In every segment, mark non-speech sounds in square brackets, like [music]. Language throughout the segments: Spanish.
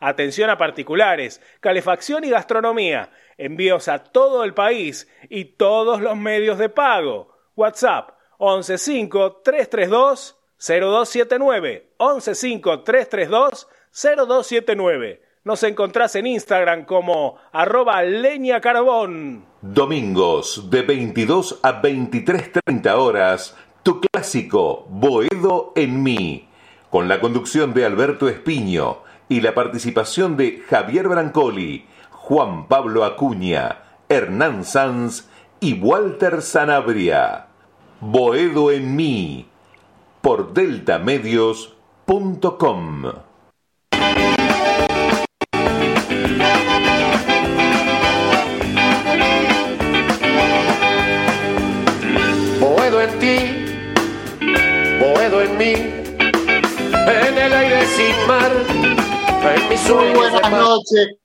Atención a particulares, calefacción y gastronomía. Envíos a todo el país y todos los medios de pago. WhatsApp 115-332-0279. 115-332-0279. Nos encontrás en Instagram como arroba leña carbón. Domingos de 22 a 23.30 horas tu clásico, Boedo en mí, con la conducción de Alberto Espiño y la participación de Javier Brancoli, Juan Pablo Acuña, Hernán Sanz y Walter Sanabria. Boedo en mí, por deltamedios.com. en el aire sin mar, Muy buenas noches,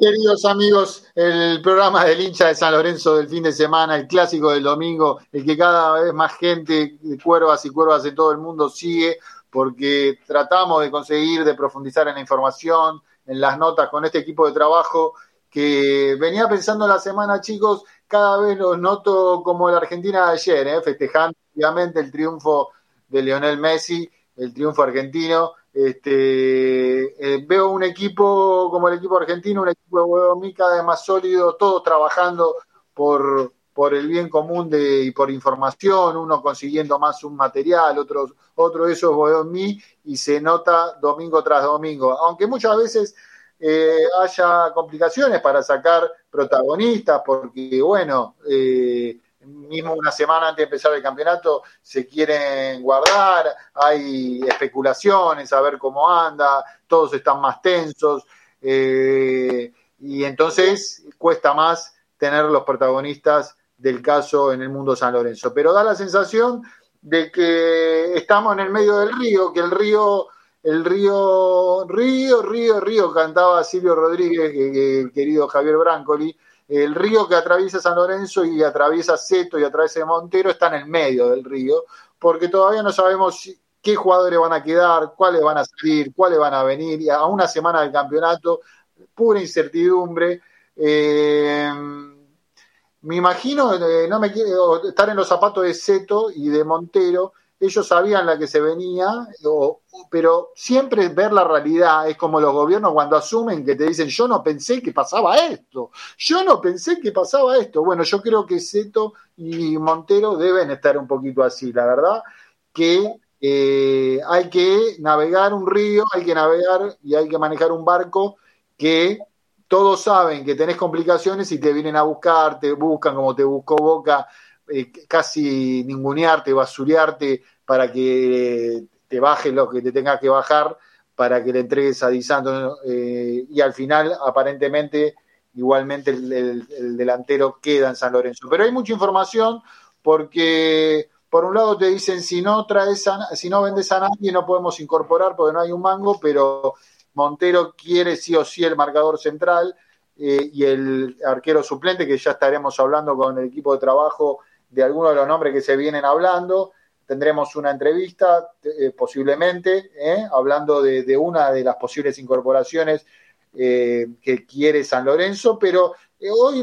queridos amigos. El programa del hincha de San Lorenzo del fin de semana, el clásico del domingo, el que cada vez más gente, cuervas y cuervas de todo el mundo sigue, porque tratamos de conseguir, de profundizar en la información, en las notas con este equipo de trabajo que venía pensando la semana, chicos, cada vez los noto como la Argentina de ayer, ¿eh? festejando obviamente el triunfo de Lionel Messi, el triunfo argentino. Este, eh, veo un equipo como el equipo argentino, un equipo de Guadomí cada vez más sólido, todos trabajando por, por el bien común de, y por información, uno consiguiendo más un material, otro, otro esos mí y se nota domingo tras domingo. Aunque muchas veces eh, haya complicaciones para sacar protagonistas, porque bueno, eh, mismo una semana antes de empezar el campeonato se quieren guardar, hay especulaciones a ver cómo anda, todos están más tensos eh, y entonces cuesta más tener los protagonistas del caso en el mundo San Lorenzo. Pero da la sensación de que estamos en el medio del río, que el río, el río, río, río, río, cantaba Silvio Rodríguez, el querido Javier Brancoli, el río que atraviesa San Lorenzo y atraviesa Seto y atraviesa Montero está en el medio del río, porque todavía no sabemos qué jugadores van a quedar, cuáles van a salir, cuáles van a venir, y a una semana del campeonato, pura incertidumbre. Eh, me imagino, eh, no me quiero estar en los zapatos de Seto y de Montero, ellos sabían la que se venía, pero siempre ver la realidad es como los gobiernos cuando asumen que te dicen, yo no pensé que pasaba esto, yo no pensé que pasaba esto. Bueno, yo creo que Seto y Montero deben estar un poquito así, la verdad, que eh, hay que navegar un río, hay que navegar y hay que manejar un barco que todos saben que tenés complicaciones y te vienen a buscar, te buscan como te buscó Boca eh, casi ningunearte, basurearte para que te bajes lo que te tenga que bajar para que le entregues a Di Santo eh, y al final aparentemente igualmente el, delantero queda en San Lorenzo. Pero hay mucha información porque por un lado te dicen si no traes si no vendes a nadie no podemos incorporar porque no hay un mango, pero Montero quiere sí o sí el marcador central eh, y el arquero suplente que ya estaremos hablando con el equipo de trabajo de algunos de los nombres que se vienen hablando. Tendremos una entrevista eh, posiblemente, eh, hablando de, una de las posibles incorporaciones eh, que quiere San Lorenzo, pero hoy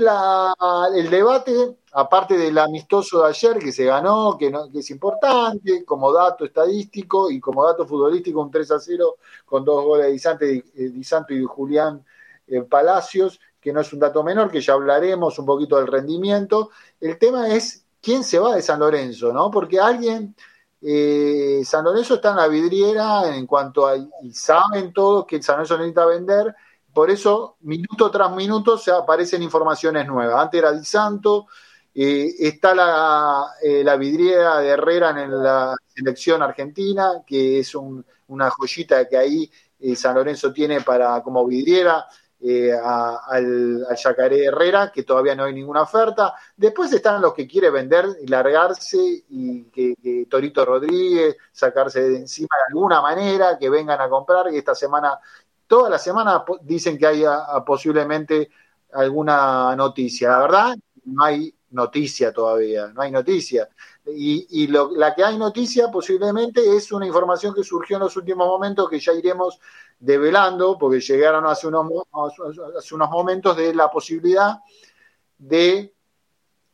el debate, aparte del amistoso de ayer que se ganó, que, que es importante como dato estadístico y como dato futbolístico, un 3 a 0 con dos goles de Di Santo y, Julián Palacios, que no es un dato menor, que ya hablaremos un poquito del rendimiento. El tema es quién se va de San Lorenzo, ¿no? Porque alguien, eh, San Lorenzo está en la vidriera en cuanto a, y saben todos que San Lorenzo necesita vender, por eso minuto tras minuto se aparecen informaciones nuevas. Antes era Di Santo, eh, está la, eh, la, vidriera de Herrera en la selección argentina, que es una joyita que ahí San Lorenzo tiene para como vidriera. Al, Yacaré Herrera, que todavía no hay ninguna oferta. Después están los que quiere vender y largarse y que, Torito Rodríguez sacarse de encima de alguna manera, que vengan a comprar, y esta semana, toda la semana dicen que hay posiblemente alguna noticia. La verdad, no hay noticia todavía, no hay noticia. Y, la que hay noticia posiblemente es una información que surgió en los últimos momentos que ya iremos develando, porque llegaron hace unos, hace unos momentos de la posibilidad de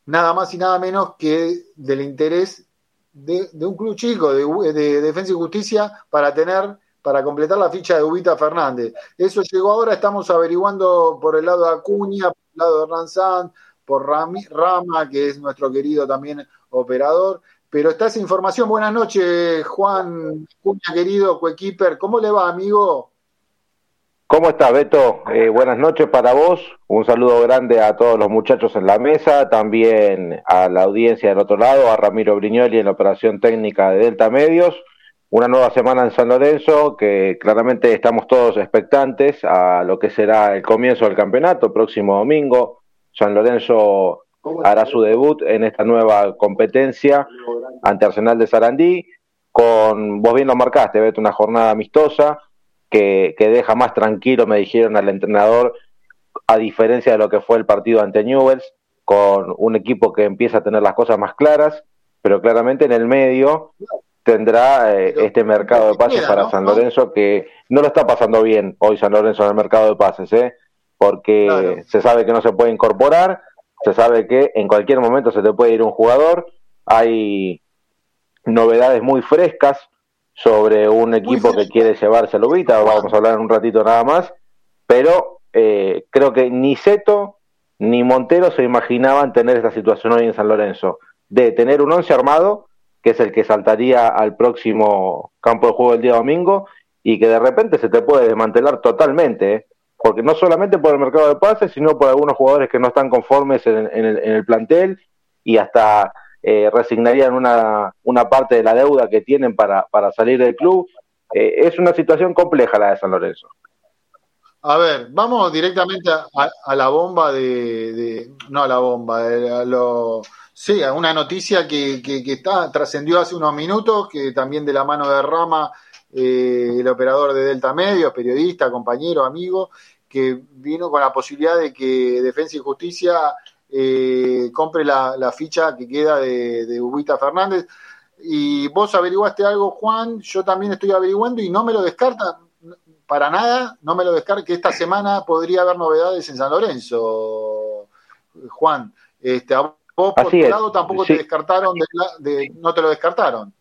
nada más y nada menos que del interés de, un club chico, de, de, Defensa y Justicia, para tener, para completar la ficha de Ubita Fernández. Eso llegó ahora, estamos averiguando por el lado de Acuña, por el lado de Hernán por Rama, que es nuestro querido también operador. Pero está esa información. Buenas noches, Juan Cuña, querido coequiper. ¿Cómo le va, amigo? ¿Cómo estás, Beto? Eh, buenas noches para vos. Un saludo grande a todos los muchachos en la mesa, también a la audiencia del otro lado, a Ramiro Briñoli en la operación técnica de Delta Medios. Una nueva semana en San Lorenzo, que claramente estamos todos expectantes a lo que será el comienzo del campeonato, próximo domingo, San Lorenzo hará su debut en esta nueva competencia ante Arsenal de Sarandí. Con, vos bien lo marcaste, Beto, una jornada amistosa que, deja más tranquilo, me dijeron al entrenador, a diferencia de lo que fue el partido ante Newells, con un equipo que empieza a tener las cosas más claras, pero claramente en el medio tendrá eh, este mercado de pases para San Lorenzo que no lo está pasando bien hoy San Lorenzo en el mercado de pases, ¿eh? porque se sabe que no se puede incorporar, se sabe que en cualquier momento se te puede ir un jugador, hay novedades muy frescas sobre un equipo que quiere llevarse a Lubita, vamos a hablar en un ratito nada más, pero eh, creo que ni Seto ni Montero se imaginaban tener esta situación hoy en San Lorenzo, de tener un once armado, que es el que saltaría al próximo campo de juego el día domingo, y que de repente se te puede desmantelar totalmente. ¿eh? Porque no solamente por el mercado de pases, sino por algunos jugadores que no están conformes en, el, plantel y hasta eh, resignarían una, parte de la deuda que tienen para, salir del club. Eh, es una situación compleja la de San Lorenzo. A ver, vamos directamente a, la bomba de, No a la bomba, a lo, sí, a una noticia que, que, está trascendió hace unos minutos, que también de la mano de Rama eh, el operador de Delta Medios, periodista, compañero, amigo, que vino con la posibilidad de que Defensa y Justicia eh, compre la, ficha que queda de, de Ubita Fernández. Y vos averiguaste algo, Juan, yo también estoy averiguando y no me lo descarta para nada, no me lo descarta que esta semana podría haber novedades en San Lorenzo, Juan. Este, a vos por tu lado tampoco te descartaron, de, no te lo descartaron.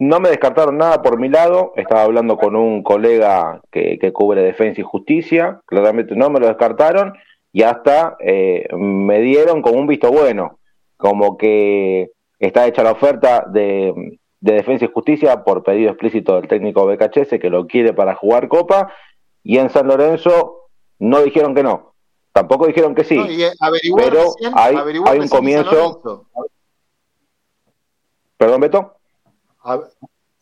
No me descartaron nada por mi lado, estaba hablando con un colega que, cubre defensa y justicia, claramente no me lo descartaron y hasta eh, me dieron como un visto bueno, como que está hecha la oferta de, defensa y justicia por pedido explícito del técnico BKHS que lo quiere para jugar Copa y en San Lorenzo no dijeron que no, tampoco dijeron que sí, eh, pero hay, hay un comienzo... Perdón, Beto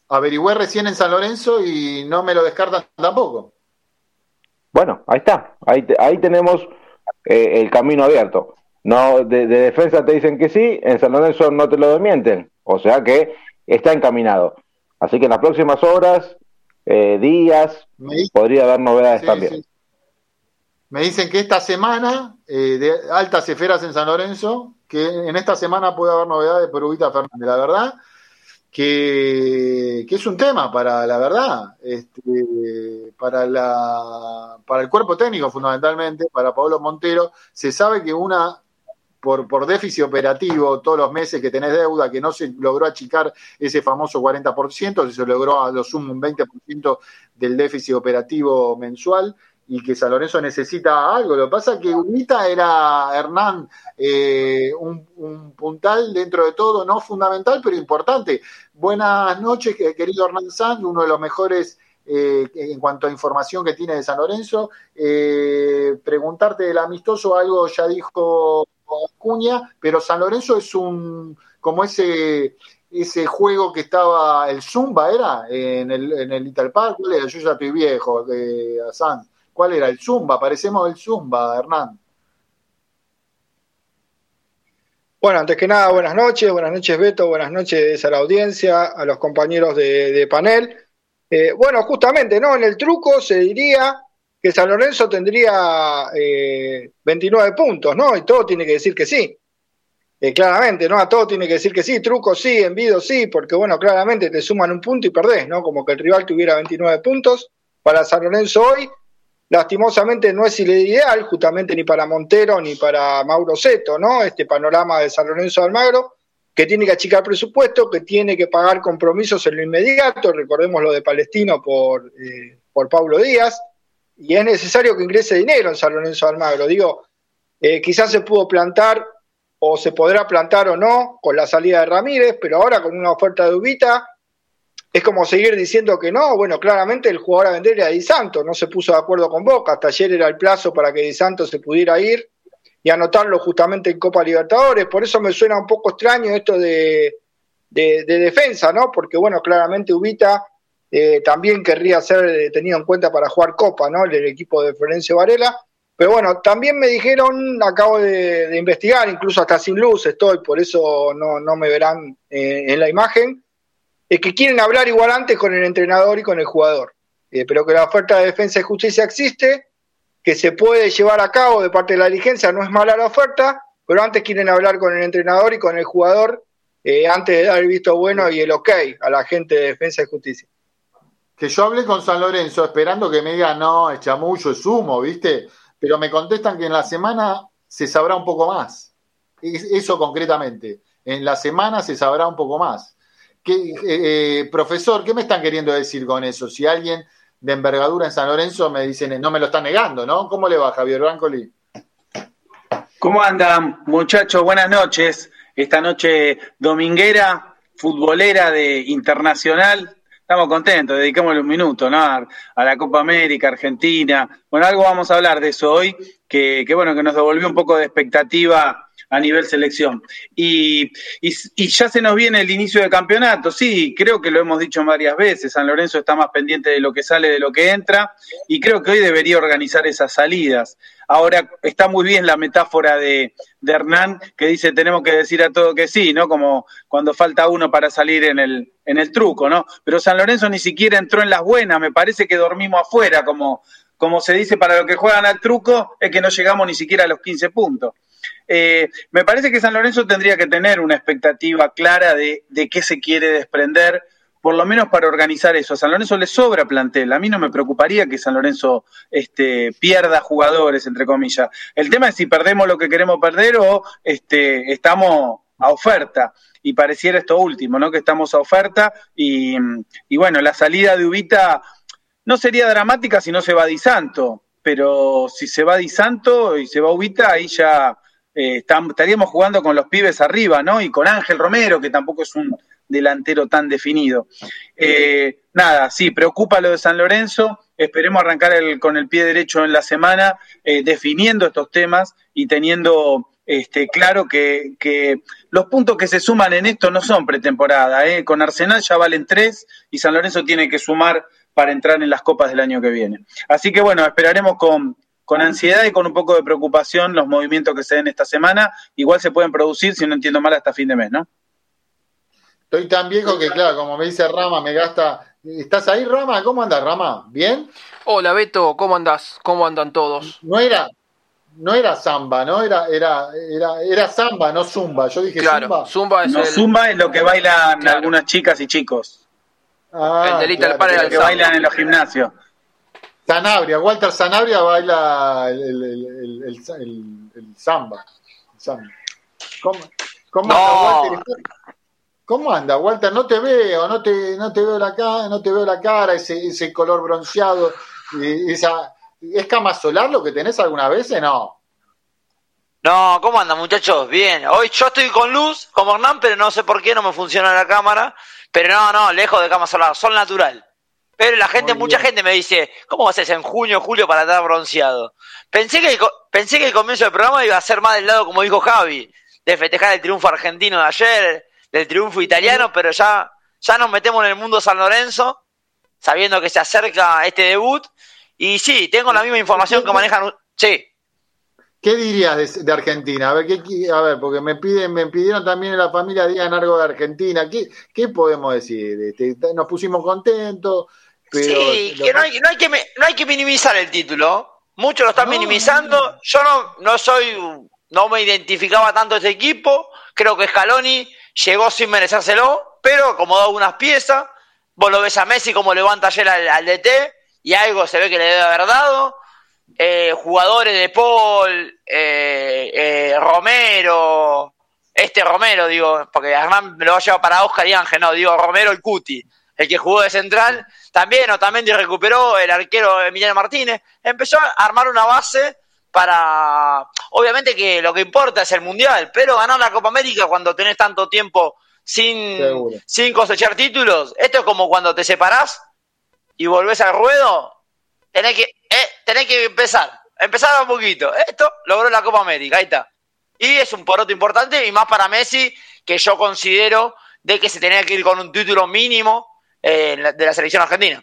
averigüé recién en San Lorenzo y no me lo descartan tampoco. Bueno, ahí está, ahí, ahí tenemos eh, el camino abierto. No, de, defensa te dicen que sí, en San Lorenzo no te lo desmienten, o sea que está encaminado. Así que en las próximas horas, eh, días, podría haber novedades también. Me dicen que esta semana, eh, de altas esferas en San Lorenzo, que en esta semana puede haber novedades por Ubita Fernández. La verdad, que, es un tema para la verdad, este, para, la, para el cuerpo técnico fundamentalmente, para Pablo Montero, se sabe que una, por, por déficit operativo, todos los meses que tenés deuda, que no se logró achicar ese famoso 40%, se logró a lo sumo un 20% del déficit operativo mensual, y que San Lorenzo necesita algo. Lo que pasa es que Ubita era, Hernán, eh, un, puntal dentro de todo, no fundamental, pero importante. Buenas noches, querido Hernán Sanz, uno de los mejores eh, en cuanto a información que tiene de San Lorenzo. Eh, preguntarte del amistoso, algo ya dijo Cuña, pero San Lorenzo es un, como ese ese juego que estaba, el Zumba era, en el, en el Park, ¿cuál era? Yo ya estoy viejo, de San. ¿Cuál era? El Zumba, parecemos el Zumba, Hernán. Bueno, antes que nada, buenas noches, buenas noches Beto, buenas noches a la audiencia, a los compañeros de, panel. Eh, bueno, justamente, ¿no? En el truco se diría que San Lorenzo tendría 29 eh, puntos, ¿no? Y todo tiene que decir que sí. Eh, claramente, ¿no? A todo tiene que decir que sí, truco sí, envido sí, porque bueno, claramente te suman un punto y perdés, ¿no? Como que el rival tuviera 29 puntos. Para San Lorenzo hoy lastimosamente no es ideal, justamente ni para Montero ni para Mauro Seto, ¿no? Este panorama de San Lorenzo de Almagro, que tiene que achicar presupuesto, que tiene que pagar compromisos en lo inmediato, recordemos lo de Palestino por, eh, por Paulo Díaz, y es necesario que ingrese dinero en San Lorenzo de Almagro. Digo, eh, quizás se pudo plantar o se podrá plantar o no con la salida de Ramírez, pero ahora con una oferta de Ubita es como seguir diciendo que no. Bueno, claramente el jugador a vender era Di Santo, no se puso de acuerdo con Boca. Hasta ayer era el plazo para que Di Santo se pudiera ir y anotarlo justamente en Copa Libertadores. Por eso me suena un poco extraño esto de, de, defensa, ¿no? Porque, bueno, claramente Ubita eh, también querría ser tenido en cuenta para jugar Copa, ¿no? El, equipo de Florencio Varela. Pero bueno, también me dijeron, acabo de, investigar, incluso hasta sin luz estoy, por eso no, no me verán eh, en la imagen es que quieren hablar igual antes con el entrenador y con el jugador, eh, pero que la oferta de defensa y justicia existe, que se puede llevar a cabo de parte de la dirigencia, no es mala la oferta, pero antes quieren hablar con el entrenador y con el jugador eh, antes de dar el visto bueno y el ok a la gente de defensa y justicia. Que yo hablé con San Lorenzo esperando que me digan, no, es chamullo, es humo, ¿viste? Pero me contestan que en la semana se sabrá un poco más. Eso concretamente. En la semana se sabrá un poco más. ¿Qué, eh, profesor, ¿qué me están queriendo decir con eso? Si alguien de envergadura en San Lorenzo me dice, no me lo está negando, ¿no? ¿Cómo le va, Javier Brancoli? ¿Cómo andan, muchachos? Buenas noches. Esta noche dominguera, futbolera de Internacional. Estamos contentos, dedicamos un minuto, ¿no? A, la Copa América, Argentina. Bueno, algo vamos a hablar de eso hoy, que, que bueno, que nos devolvió un poco de expectativa a nivel selección. Y, y, ya se nos viene el inicio del campeonato, sí, creo que lo hemos dicho varias veces, San Lorenzo está más pendiente de lo que sale, de lo que entra, y creo que hoy debería organizar esas salidas. Ahora está muy bien la metáfora de, de Hernán que dice tenemos que decir a todo que sí, ¿no? Como cuando falta uno para salir en el, en el truco, ¿no? Pero San Lorenzo ni siquiera entró en las buenas, me parece que dormimos afuera, como, como se dice para los que juegan al truco, es que no llegamos ni siquiera a los 15 puntos. Eh, me parece que San Lorenzo tendría que tener una expectativa clara de, qué se quiere desprender, por lo menos para organizar eso. A San Lorenzo le sobra plantel. A mí no me preocuparía que San Lorenzo este, pierda jugadores, entre comillas. El tema es si perdemos lo que queremos perder o este, estamos a oferta. Y pareciera esto último, ¿no? Que estamos a oferta. Y, y bueno, la salida de Ubita no sería dramática si no se va Di Santo. Pero si se va Di Santo y se va Ubita, ahí ya eh, estaríamos jugando con los pibes arriba, ¿no? Y con Ángel Romero, que tampoco es un delantero tan definido. Eh, nada, sí, preocupa lo de San Lorenzo. Esperemos arrancar con el pie derecho en la semana, eh, definiendo estos temas y teniendo este, claro que, que, los puntos que se suman en esto no son pretemporada. Con Arsenal ya valen tres y San Lorenzo tiene que sumar para entrar en las copas del año que viene. Así que bueno, esperaremos con, con ansiedad y con un poco de preocupación los movimientos que se den esta semana. Igual se pueden producir, si no entiendo mal, hasta fin de mes, ¿no? Estoy tan viejo que, claro, como me dice Rama, me gasta. ¿Estás ahí, Rama? ¿Cómo andas, Rama? ¿Bien? Hola, Beto, ¿cómo andás? ¿Cómo andan todos? No era, no era samba, ¿no? Era, era, era, era samba, no zumba. Yo dije claro, zumba. es, zumba es lo que bailan algunas chicas y chicos. Ah, el delito claro, el que bailan en los gimnasios. Sanabria, Walter Sanabria baila el, el, el, el samba. ¿Cómo, cómo, anda, Walter? ¿Cómo anda, Walter? No te veo, no te, no te veo la cara, no te veo la cara, ese, ese color bronceado, esa, ¿Es cama solar lo que tenés algunas veces? No. No, ¿cómo andan muchachos? Bien. Hoy yo estoy con luz, como Hernán, pero no sé por qué no me funciona la cámara. Pero no, no, lejos de cama solar, sol natural. Pero la gente, mucha gente me dice, ¿cómo hacer en junio, julio para estar bronceado? Pensé que, pensé que el comienzo del programa iba a ser más del lado, como dijo Javi, de festejar el triunfo argentino de ayer, del triunfo italiano, pero ya, ya nos metemos en el mundo San Lorenzo, sabiendo que se acerca este debut. Y sí, tengo la misma información que manejan. Sí. ¿Qué dirías de, Argentina? A ver, ¿qué, a ver, porque me piden, me pidieron también en la familia digan algo de Argentina. ¿Qué, qué podemos decir? Este, nos pusimos contentos, sí, que no, hay, no, hay que no hay que minimizar el título. Muchos lo están minimizando. Yo no, no soy, no me identificaba tanto este equipo. Creo que Scaloni llegó sin merecérselo, pero acomodó algunas piezas. Vos lo ves a Messi como levanta ayer al, DT y algo se ve que le debe haber dado. Eh, jugadores de Paul, eh, eh, Romero, este Romero, digo, porque Hernán me lo va a llevar para Oscar y Ángel, no, digo Romero y Cuti el que jugó de central, también Otamendi recuperó el arquero Emiliano Martínez, empezó a armar una base para, obviamente que lo que importa es el Mundial, pero ganar la Copa América cuando tenés tanto tiempo sin, sin cosechar títulos, esto es como cuando te separás y volvés al ruedo, tenés que, eh, tenés que empezar, empezar un poquito, esto logró la Copa América, ahí está. Y es un poroto importante y más para Messi, que yo considero de que se tenía que ir con un título mínimo eh, de la selección argentina.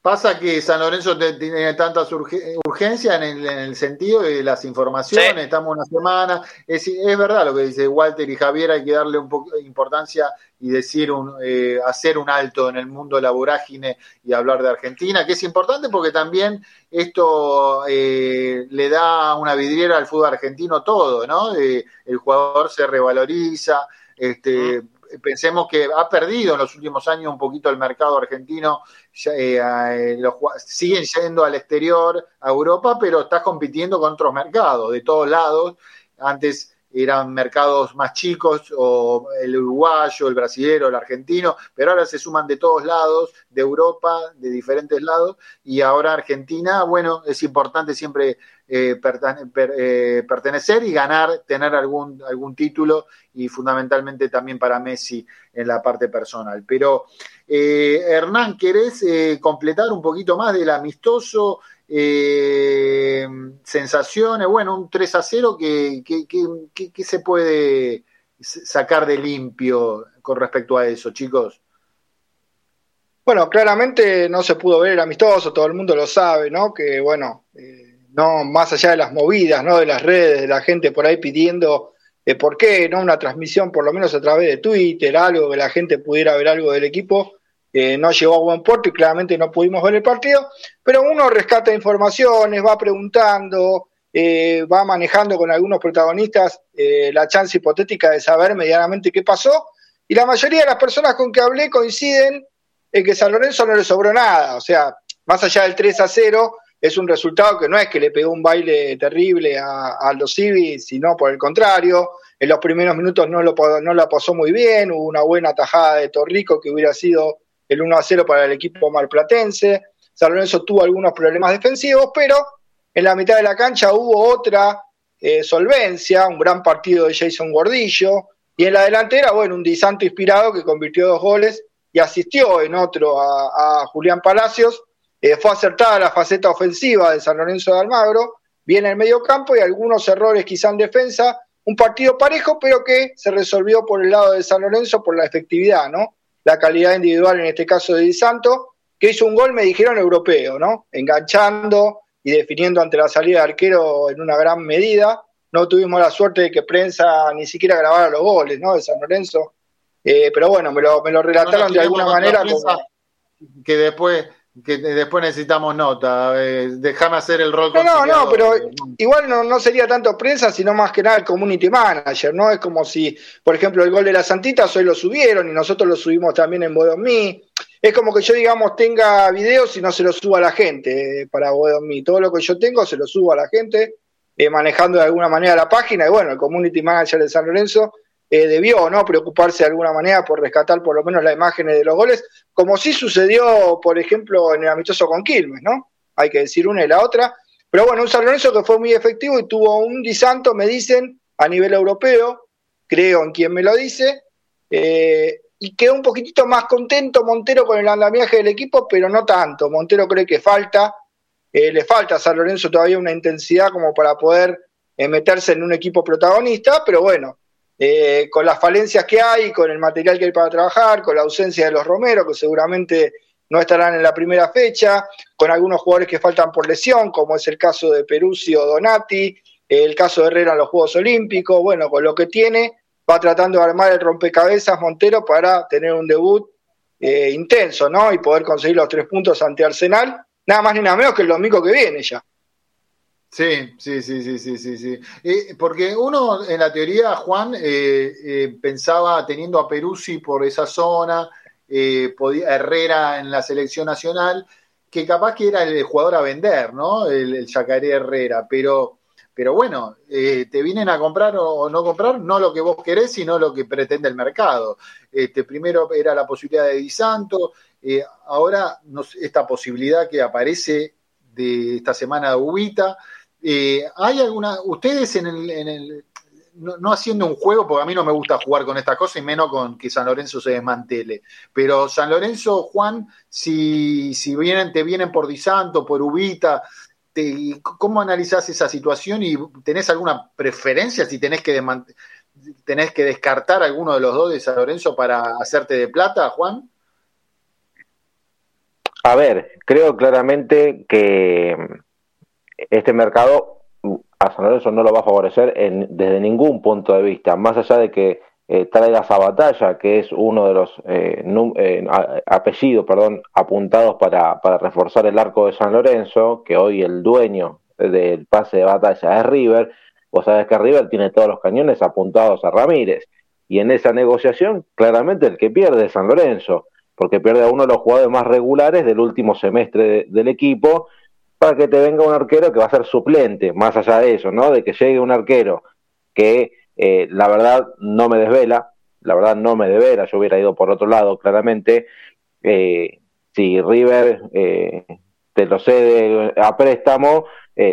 Pasa que San Lorenzo tiene tantas urgencias en el, sentido de las informaciones, estamos una semana, es, verdad lo que dice Walter y Javier, hay que darle un poco de importancia y decir un, eh, hacer un alto en el mundo de la vorágine y hablar de Argentina, que es importante porque también esto eh, le da una vidriera al fútbol argentino todo, ¿no? el jugador se revaloriza, este, pensemos que ha perdido en los últimos años un poquito el mercado argentino, eh, eh, siguen yendo al exterior, a Europa, pero está compitiendo con otros mercados de todos lados. Antes eran mercados más chicos, o el uruguayo, el brasilero, el argentino, pero ahora se suman de todos lados, de Europa, de diferentes lados, y ahora Argentina, bueno, es importante siempre eh, eh, pertenecer y ganar, tener algún, algún título, y fundamentalmente también para Messi en la parte personal. Pero, eh, Hernán, ¿querés completar un poquito más del amistoso? Eh, sensaciones, bueno, un 3 a 0 que, que, se puede sacar de limpio con respecto a eso, chicos. Bueno, claramente no se pudo ver el amistoso, todo el mundo lo sabe, ¿no? Que bueno, eh, no más allá de las movidas, ¿no? De las redes, de la gente por ahí pidiendo eh, por qué, ¿no? Una transmisión por lo menos a través de Twitter, algo que la gente pudiera ver algo del equipo no llegó a buen puerto y claramente no pudimos ver el partido, pero uno rescata informaciones, va preguntando, eh, va manejando con algunos protagonistas eh, la chance hipotética de saber medianamente qué pasó, y la mayoría de las personas con que hablé coinciden en que San Lorenzo no le sobró nada, o sea, más allá del 3 a 0, es un resultado que no es que le pegó un baile terrible a, los Civis, sino por el contrario, en los primeros minutos no lo, no la pasó muy bien, hubo una buena tajada de Torrico que hubiera sido el 1 a 0 para el equipo marplatense. San Lorenzo tuvo algunos problemas defensivos, pero en la mitad de la cancha hubo otra eh, solvencia, un gran partido de Jason Gordillo, y en la delantera, bueno, un Disanto inspirado que convirtió dos goles y asistió en otro a, Julián Palacios. Eh, fue acertada la faceta ofensiva de San Lorenzo de Almagro, bien en el medio campo y algunos errores quizá en defensa. Un partido parejo, pero que se resolvió por el lado de San Lorenzo por la efectividad, ¿no? La calidad individual, en este caso de Di Santo, que hizo un gol, me dijeron, europeo, ¿no? Enganchando y definiendo ante la salida de arquero en una gran medida. No tuvimos la suerte de que prensa ni siquiera grabara los goles, ¿no? De San Lorenzo. Eh, pero bueno, me lo, me lo relataron de alguna manera. Que después que después necesitamos nota. Eh, déjame hacer el rol. No, no, no, pero igual no, no sería tanto prensa, sino más que nada el community manager, ¿no? Es como si, por ejemplo, el gol de la Santita hoy lo subieron y nosotros lo subimos también en Bodomí. Es como que yo, digamos, tenga videos y no se los suba a la gente eh, para Bodomí. Todo lo que yo tengo se lo subo a la gente, eh, manejando de alguna manera la página. Y bueno, el community manager de San Lorenzo eh, debió no preocuparse de alguna manera por rescatar por lo menos las imágenes de los goles, como sí sucedió, por ejemplo, en el amistoso con Quilmes, ¿no? hay que decir una y la otra. Pero bueno, un San Lorenzo que fue muy efectivo y tuvo un disanto, me dicen, a nivel europeo, creo en quien me lo dice, eh, y quedó un poquitito más contento Montero con el andamiaje del equipo, pero no tanto. Montero cree que falta, eh, le falta a San Lorenzo todavía una intensidad como para poder eh, meterse en un equipo protagonista, pero bueno, con las falencias que hay, con el material que hay para trabajar, con la ausencia de los Romero, que seguramente no estarán en la primera fecha, con algunos jugadores que faltan por lesión, como es el caso de Peruzzi o Donati, el caso de Herrera en los Juegos Olímpicos, bueno, con lo que tiene, va tratando de armar el rompecabezas Montero para tener un debut eh, intenso, ¿no? Y poder conseguir los tres puntos ante Arsenal, nada más ni nada menos que el domingo que viene ya. Sí, sí, sí, sí, sí, sí, sí. Eh, porque uno, en la teoría, Juan, eh, pensaba teniendo a Peruzzi por esa zona, eh, podía, Herrera en la selección nacional, que capaz que era el jugador a vender, ¿no? El, el Yacaré Herrera, pero, pero bueno, eh, te vienen a comprar o, no comprar, no lo que vos querés, sino lo que pretende el mercado. Este, primero era la posibilidad de Di Santo, eh, ahora esta posibilidad que aparece de esta semana de Ubita. ¿Hay alguna, ustedes en el no, haciendo un juego, porque a mí no me gusta jugar con estas cosas y menos con que San Lorenzo se desmantele. Pero San Lorenzo, Juan, si, si vienen, te vienen por Di Santo, por Ubita, ¿cómo analizás esa situación y tenés alguna preferencia si tenés que, tenés que descartar alguno de los dos de San Lorenzo para hacerte de plata, Juan? A ver, creo claramente que este mercado a San Lorenzo no lo va a favorecer en, desde ningún punto de vista, más allá de que eh, traiga esa batalla, que es uno de los eh, eh, apellidos perdón, apuntados para, para, reforzar el arco de San Lorenzo, que hoy el dueño del pase de batalla es River, vos sabés que River tiene todos los cañones apuntados a Ramírez, y en esa negociación claramente el que pierde es San Lorenzo, porque pierde a uno de los jugadores más regulares del último semestre del equipo, para que te venga un arquero que va a ser suplente, más allá de eso, ¿no? De que llegue un arquero que eh, la verdad no me desvela, la verdad no me desvela, yo hubiera ido por otro lado, claramente. Eh, si River eh, te lo cede a préstamo,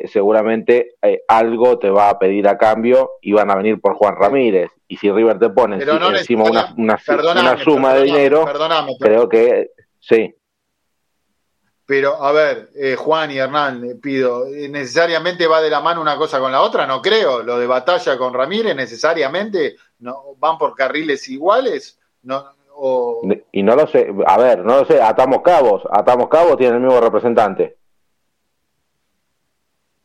seguramente algo te va a pedir a cambio y van a venir por Juan Ramírez. Y si River te pone encima una, una, suma de dinero, creo que sí. Pero, a ver, eh, Juan y Hernán, le pido, eh, ¿necesariamente va de la mano una cosa con la otra? No creo. Lo de batalla con Ramírez, necesariamente, no van por carriles iguales. No, Y no lo sé, a ver, no lo sé, atamos cabos. Atamos cabos tiene el mismo representante.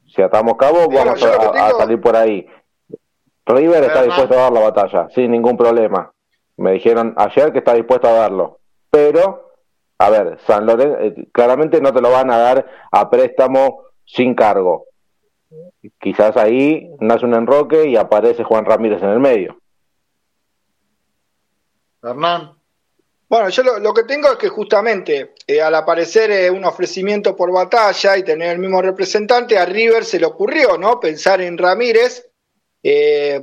Si atamos cabos, vamos a, salir por ahí. River está dispuesto a dar la batalla, sin ningún problema. Me dijeron ayer que está dispuesto a darlo. Pero a ver, San Lorenzo, eh, claramente no te lo van a dar a préstamo sin cargo. Quizás ahí nace un enroque y aparece Juan Ramírez en el medio. Hernán. Bueno, yo lo, que tengo es que justamente eh, al aparecer eh, un ofrecimiento por batalla y tener el mismo representante, a River se le ocurrió, ¿no? Pensar en Ramírez,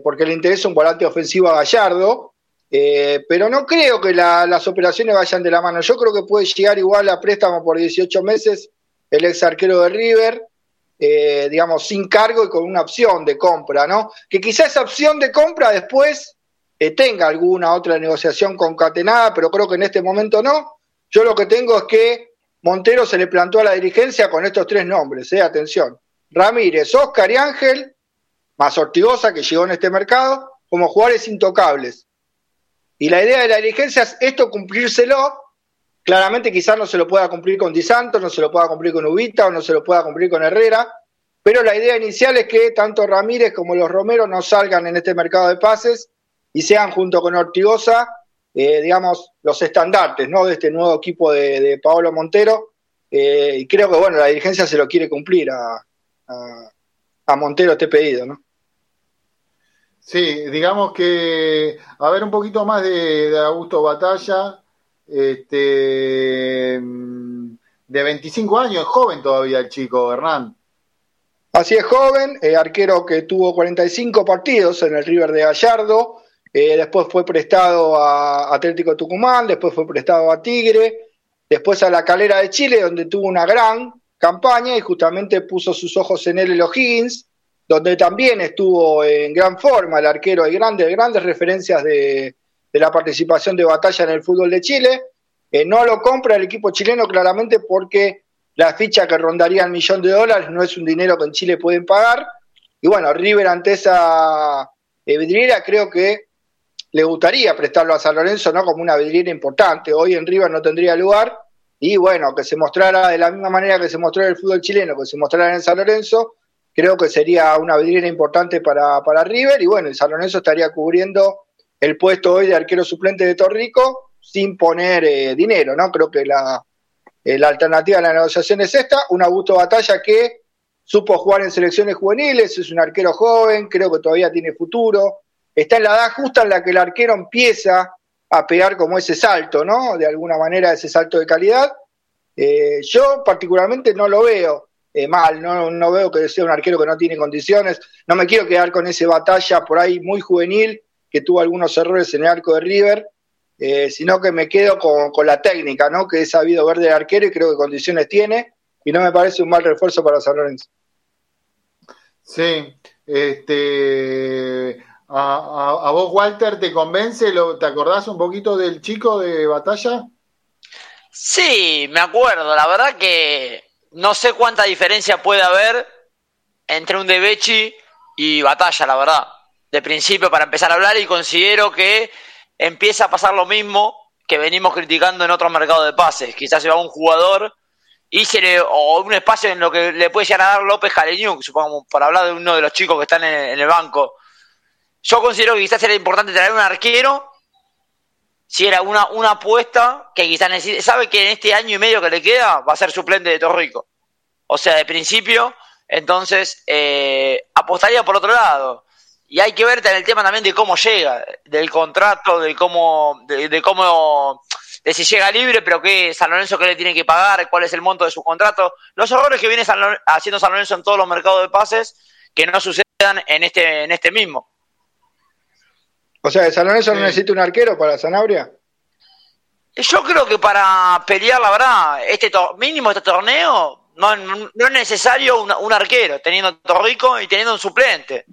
porque le interesa un volante ofensivo a Gallardo, eh, pero no creo que las operaciones vayan de la mano. Yo creo que puede llegar igual a préstamo por 18 meses el ex arquero de River, eh, digamos, sin cargo y con una opción de compra, ¿no? Que quizá esa opción de compra después eh, tenga alguna otra negociación concatenada, pero creo que en este momento no. Yo lo que tengo es que Montero se le plantó a la dirigencia con estos tres nombres, eh, atención. Ramírez, Oscar y Ángel, más Ortigosa, que llegó en este mercado, como jugadores intocables y la idea de la dirigencia es esto cumplírselo. Claramente quizás no se lo pueda cumplir con Di Santos, no se lo pueda cumplir con Ubita o no se lo pueda cumplir con Herrera, pero la idea inicial es que tanto Ramírez como los Romero no salgan en este mercado de pases y sean junto con Ortigosa, eh, digamos, los estandartes ¿no? de este nuevo equipo de, Paolo Montero. Eh, y creo que bueno, la dirigencia se lo quiere cumplir a, a, a Montero este pedido, ¿no? Sí, digamos que, a ver, un poquito más de, Augusto Batalla, este, de 25 años, es joven todavía el chico, Hernán. Así es, joven, eh, arquero que tuvo 45 partidos en el River de Gallardo, eh, después fue prestado a Atlético Tucumán, después fue prestado a Tigre, después a la Calera de Chile, donde tuvo una gran campaña y justamente puso sus ojos en él el O'Higgins, donde también estuvo en gran forma el arquero. Hay grandes, grandes referencias de, la participación de batalla en el fútbol de Chile. Eh, no lo compra el equipo chileno claramente porque la ficha que rondaría el millón de dólares no es un dinero que en Chile pueden pagar. Y bueno, River ante esa eh, vidriera creo que le gustaría prestarlo a San Lorenzo no como una vidriera importante. Hoy en River no tendría lugar. Y bueno, que se mostrara de la misma manera que se mostró en el fútbol chileno, que se mostrara en San Lorenzo, creo que sería una vidriera importante para, para River. Y bueno, el San Lorenzo estaría cubriendo el puesto hoy de arquero suplente de Torrico sin poner eh, dinero, ¿no? Creo que la, eh, la alternativa a la negociación es esta, un Augusto Batalla que supo jugar en selecciones juveniles, es un arquero joven, creo que todavía tiene futuro, está en la edad justa en la que el arquero empieza a pegar como ese salto, ¿no? De alguna manera ese salto de calidad. Eh, yo particularmente no lo veo eh, mal, no, no veo que sea un arquero que no tiene condiciones, no me quiero quedar con ese batalla por ahí muy juvenil, que tuvo algunos errores en el arco de River, eh, sino que me quedo con, la técnica, ¿no? Que he sabido ver del arquero y creo que condiciones tiene, y no me parece un mal refuerzo para San Lorenzo. Sí, este, a, vos Walter te convence, lo, ¿te acordás un poquito del chico de batalla? Sí, me acuerdo, la verdad que no sé cuánta diferencia puede haber entre un Debechi y Batalla, la verdad. De principio, para empezar a hablar, y considero que empieza a pasar lo mismo que venimos criticando en otros mercados de pases. Quizás se va un jugador y se le, o un espacio en lo que le puede llegar a dar López Jaleñú, supongamos, para hablar de uno de los chicos que están en, el banco. Yo considero que quizás era importante traer un arquero, si era una, una apuesta que quizás necesite, sabe que en este año y medio que le queda va a ser suplente de Torrico. O sea, de principio, entonces eh, apostaría por otro lado y hay que ver en el tema también de cómo llega, del contrato, de cómo, de, cómo, de si llega libre, pero qué San Lorenzo qué le tiene que pagar, cuál es el monto de su contrato, los errores que viene haciendo San Lorenzo en todos los mercados de pases, que no sucedan en este, en este mismo. O sea, ¿San Lorenzo no necesita un arquero para Sanabria? Yo creo que para pelear, la verdad, este mínimo este torneo, no, no es necesario un, arquero, teniendo Torrico y teniendo un suplente.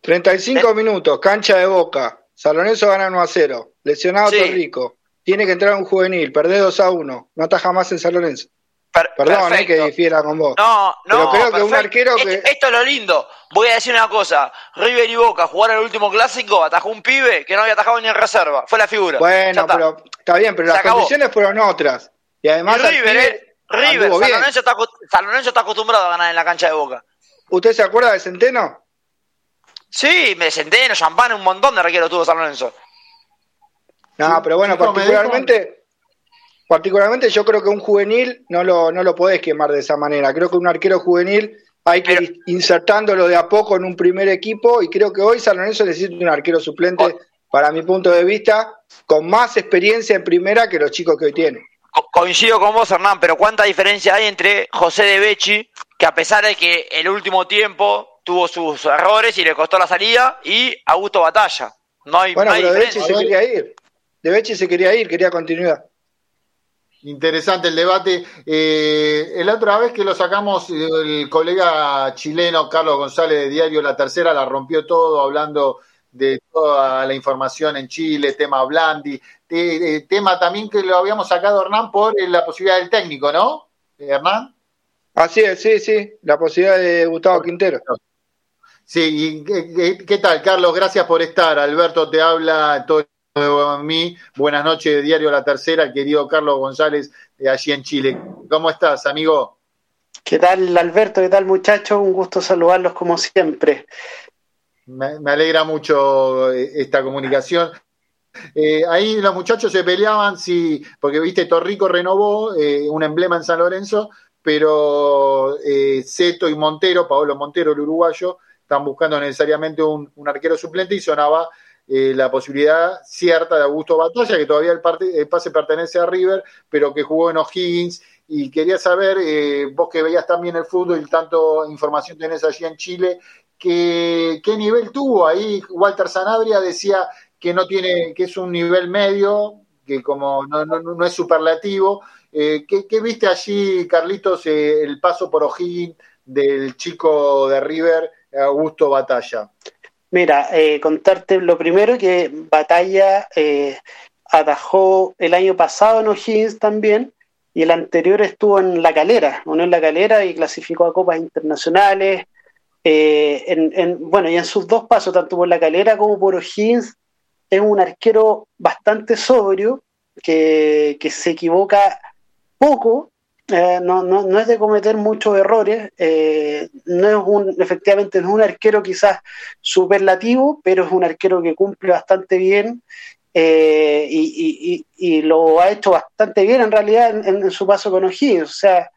35 minutos, cancha de boca. San Lorenzo gana 1 a 0. Lesionado Torrico. Tiene que entrar un juvenil, perdés 2 a 1. No ataja más en San Lorenzo. Perdón, eh, que difiera con vos. No, no. Pero creo que un arquero que. Esto, es lo lindo. Voy a decir una cosa. River y Boca jugaron el último clásico, atajó un pibe que no había atajado ni en reserva. Fue la figura. Bueno, pero está bien, pero las condiciones fueron otras. Y además. River, eh, River, San Lorenzo, está, San Lorenzo está acostumbrado a ganar en la cancha de Boca. ¿Usted se acuerda de Centeno? Sí, me senté en champán, un montón de arqueros tuvo San Lorenzo. No, pero bueno, particularmente, particularmente yo creo que un juvenil no lo, no lo podés quemar de esa manera. Creo que un arquero juvenil hay que ir insertándolo de a poco en un primer equipo y creo que hoy San Lorenzo necesita un arquero suplente, para mi punto de vista, con más experiencia en primera que los chicos que hoy tienen. coincido con vos, Hernán, pero ¿cuánta diferencia hay entre José de Becci, que a pesar de que el último tiempo tuvo sus errores y le costó la salida, y Augusto Batalla. No hay, bueno, pero De Becci se quería ir. De Becci se quería ir, quería continuidad. Interesante el debate. Eh, la otra vez que lo sacamos, el colega chileno Carlos González de Diario La Tercera la rompió todo hablando de toda la información en Chile, tema Blandi, tema también que lo habíamos sacado Hernán por la posibilidad del técnico, ¿no? Hernán. Así es, sí, sí, la posibilidad de Gustavo Quintero. Sí, ¿qué, qué, tal, Carlos? Gracias por estar. Alberto te habla, todo a mí. Buenas noches, Diario La Tercera, querido Carlos González, de allí en Chile. ¿Cómo estás, amigo? ¿Qué tal, Alberto? ¿Qué tal, muchachos? Un gusto saludarlos como siempre. Me, alegra mucho eh, esta comunicación. Eh, ahí los muchachos se peleaban si, porque viste, Torrico renovó eh, un emblema en San Lorenzo, pero eh, Ceto y Montero, Paolo Montero, el uruguayo, están buscando necesariamente un, arquero suplente y sonaba eh, la posibilidad cierta de Augusto Batalla, que todavía el, pase pertenece a River, pero que jugó en O'Higgins. Y quería saber, eh, vos que veías también el fútbol y tanto información tenés allí en Chile, ¿qué, qué nivel tuvo ahí? Walter Sanabria decía que no tiene, que es un nivel medio, que como no, no, es superlativo, Eh, ¿qué, viste allí, Carlitos, el paso por O'Higgins del chico de River, Augusto Batalla? Mira, eh, contarte lo primero que Batalla atajó el año pasado en O'Higgins también y el anterior estuvo en La Calera, uno en La Calera y clasificó a copas internacionales. en, bueno, y en sus dos pasos, tanto por La Calera como por O'Higgins, es un arquero bastante sobrio, que, se equivoca poco, eh, no, no, no, es de cometer muchos errores, eh, no es un, efectivamente no es un arquero quizás superlativo, pero es un arquero que cumple bastante bien eh, y, y, lo ha hecho bastante bien en realidad en, su paso con O'Higgins, o sea,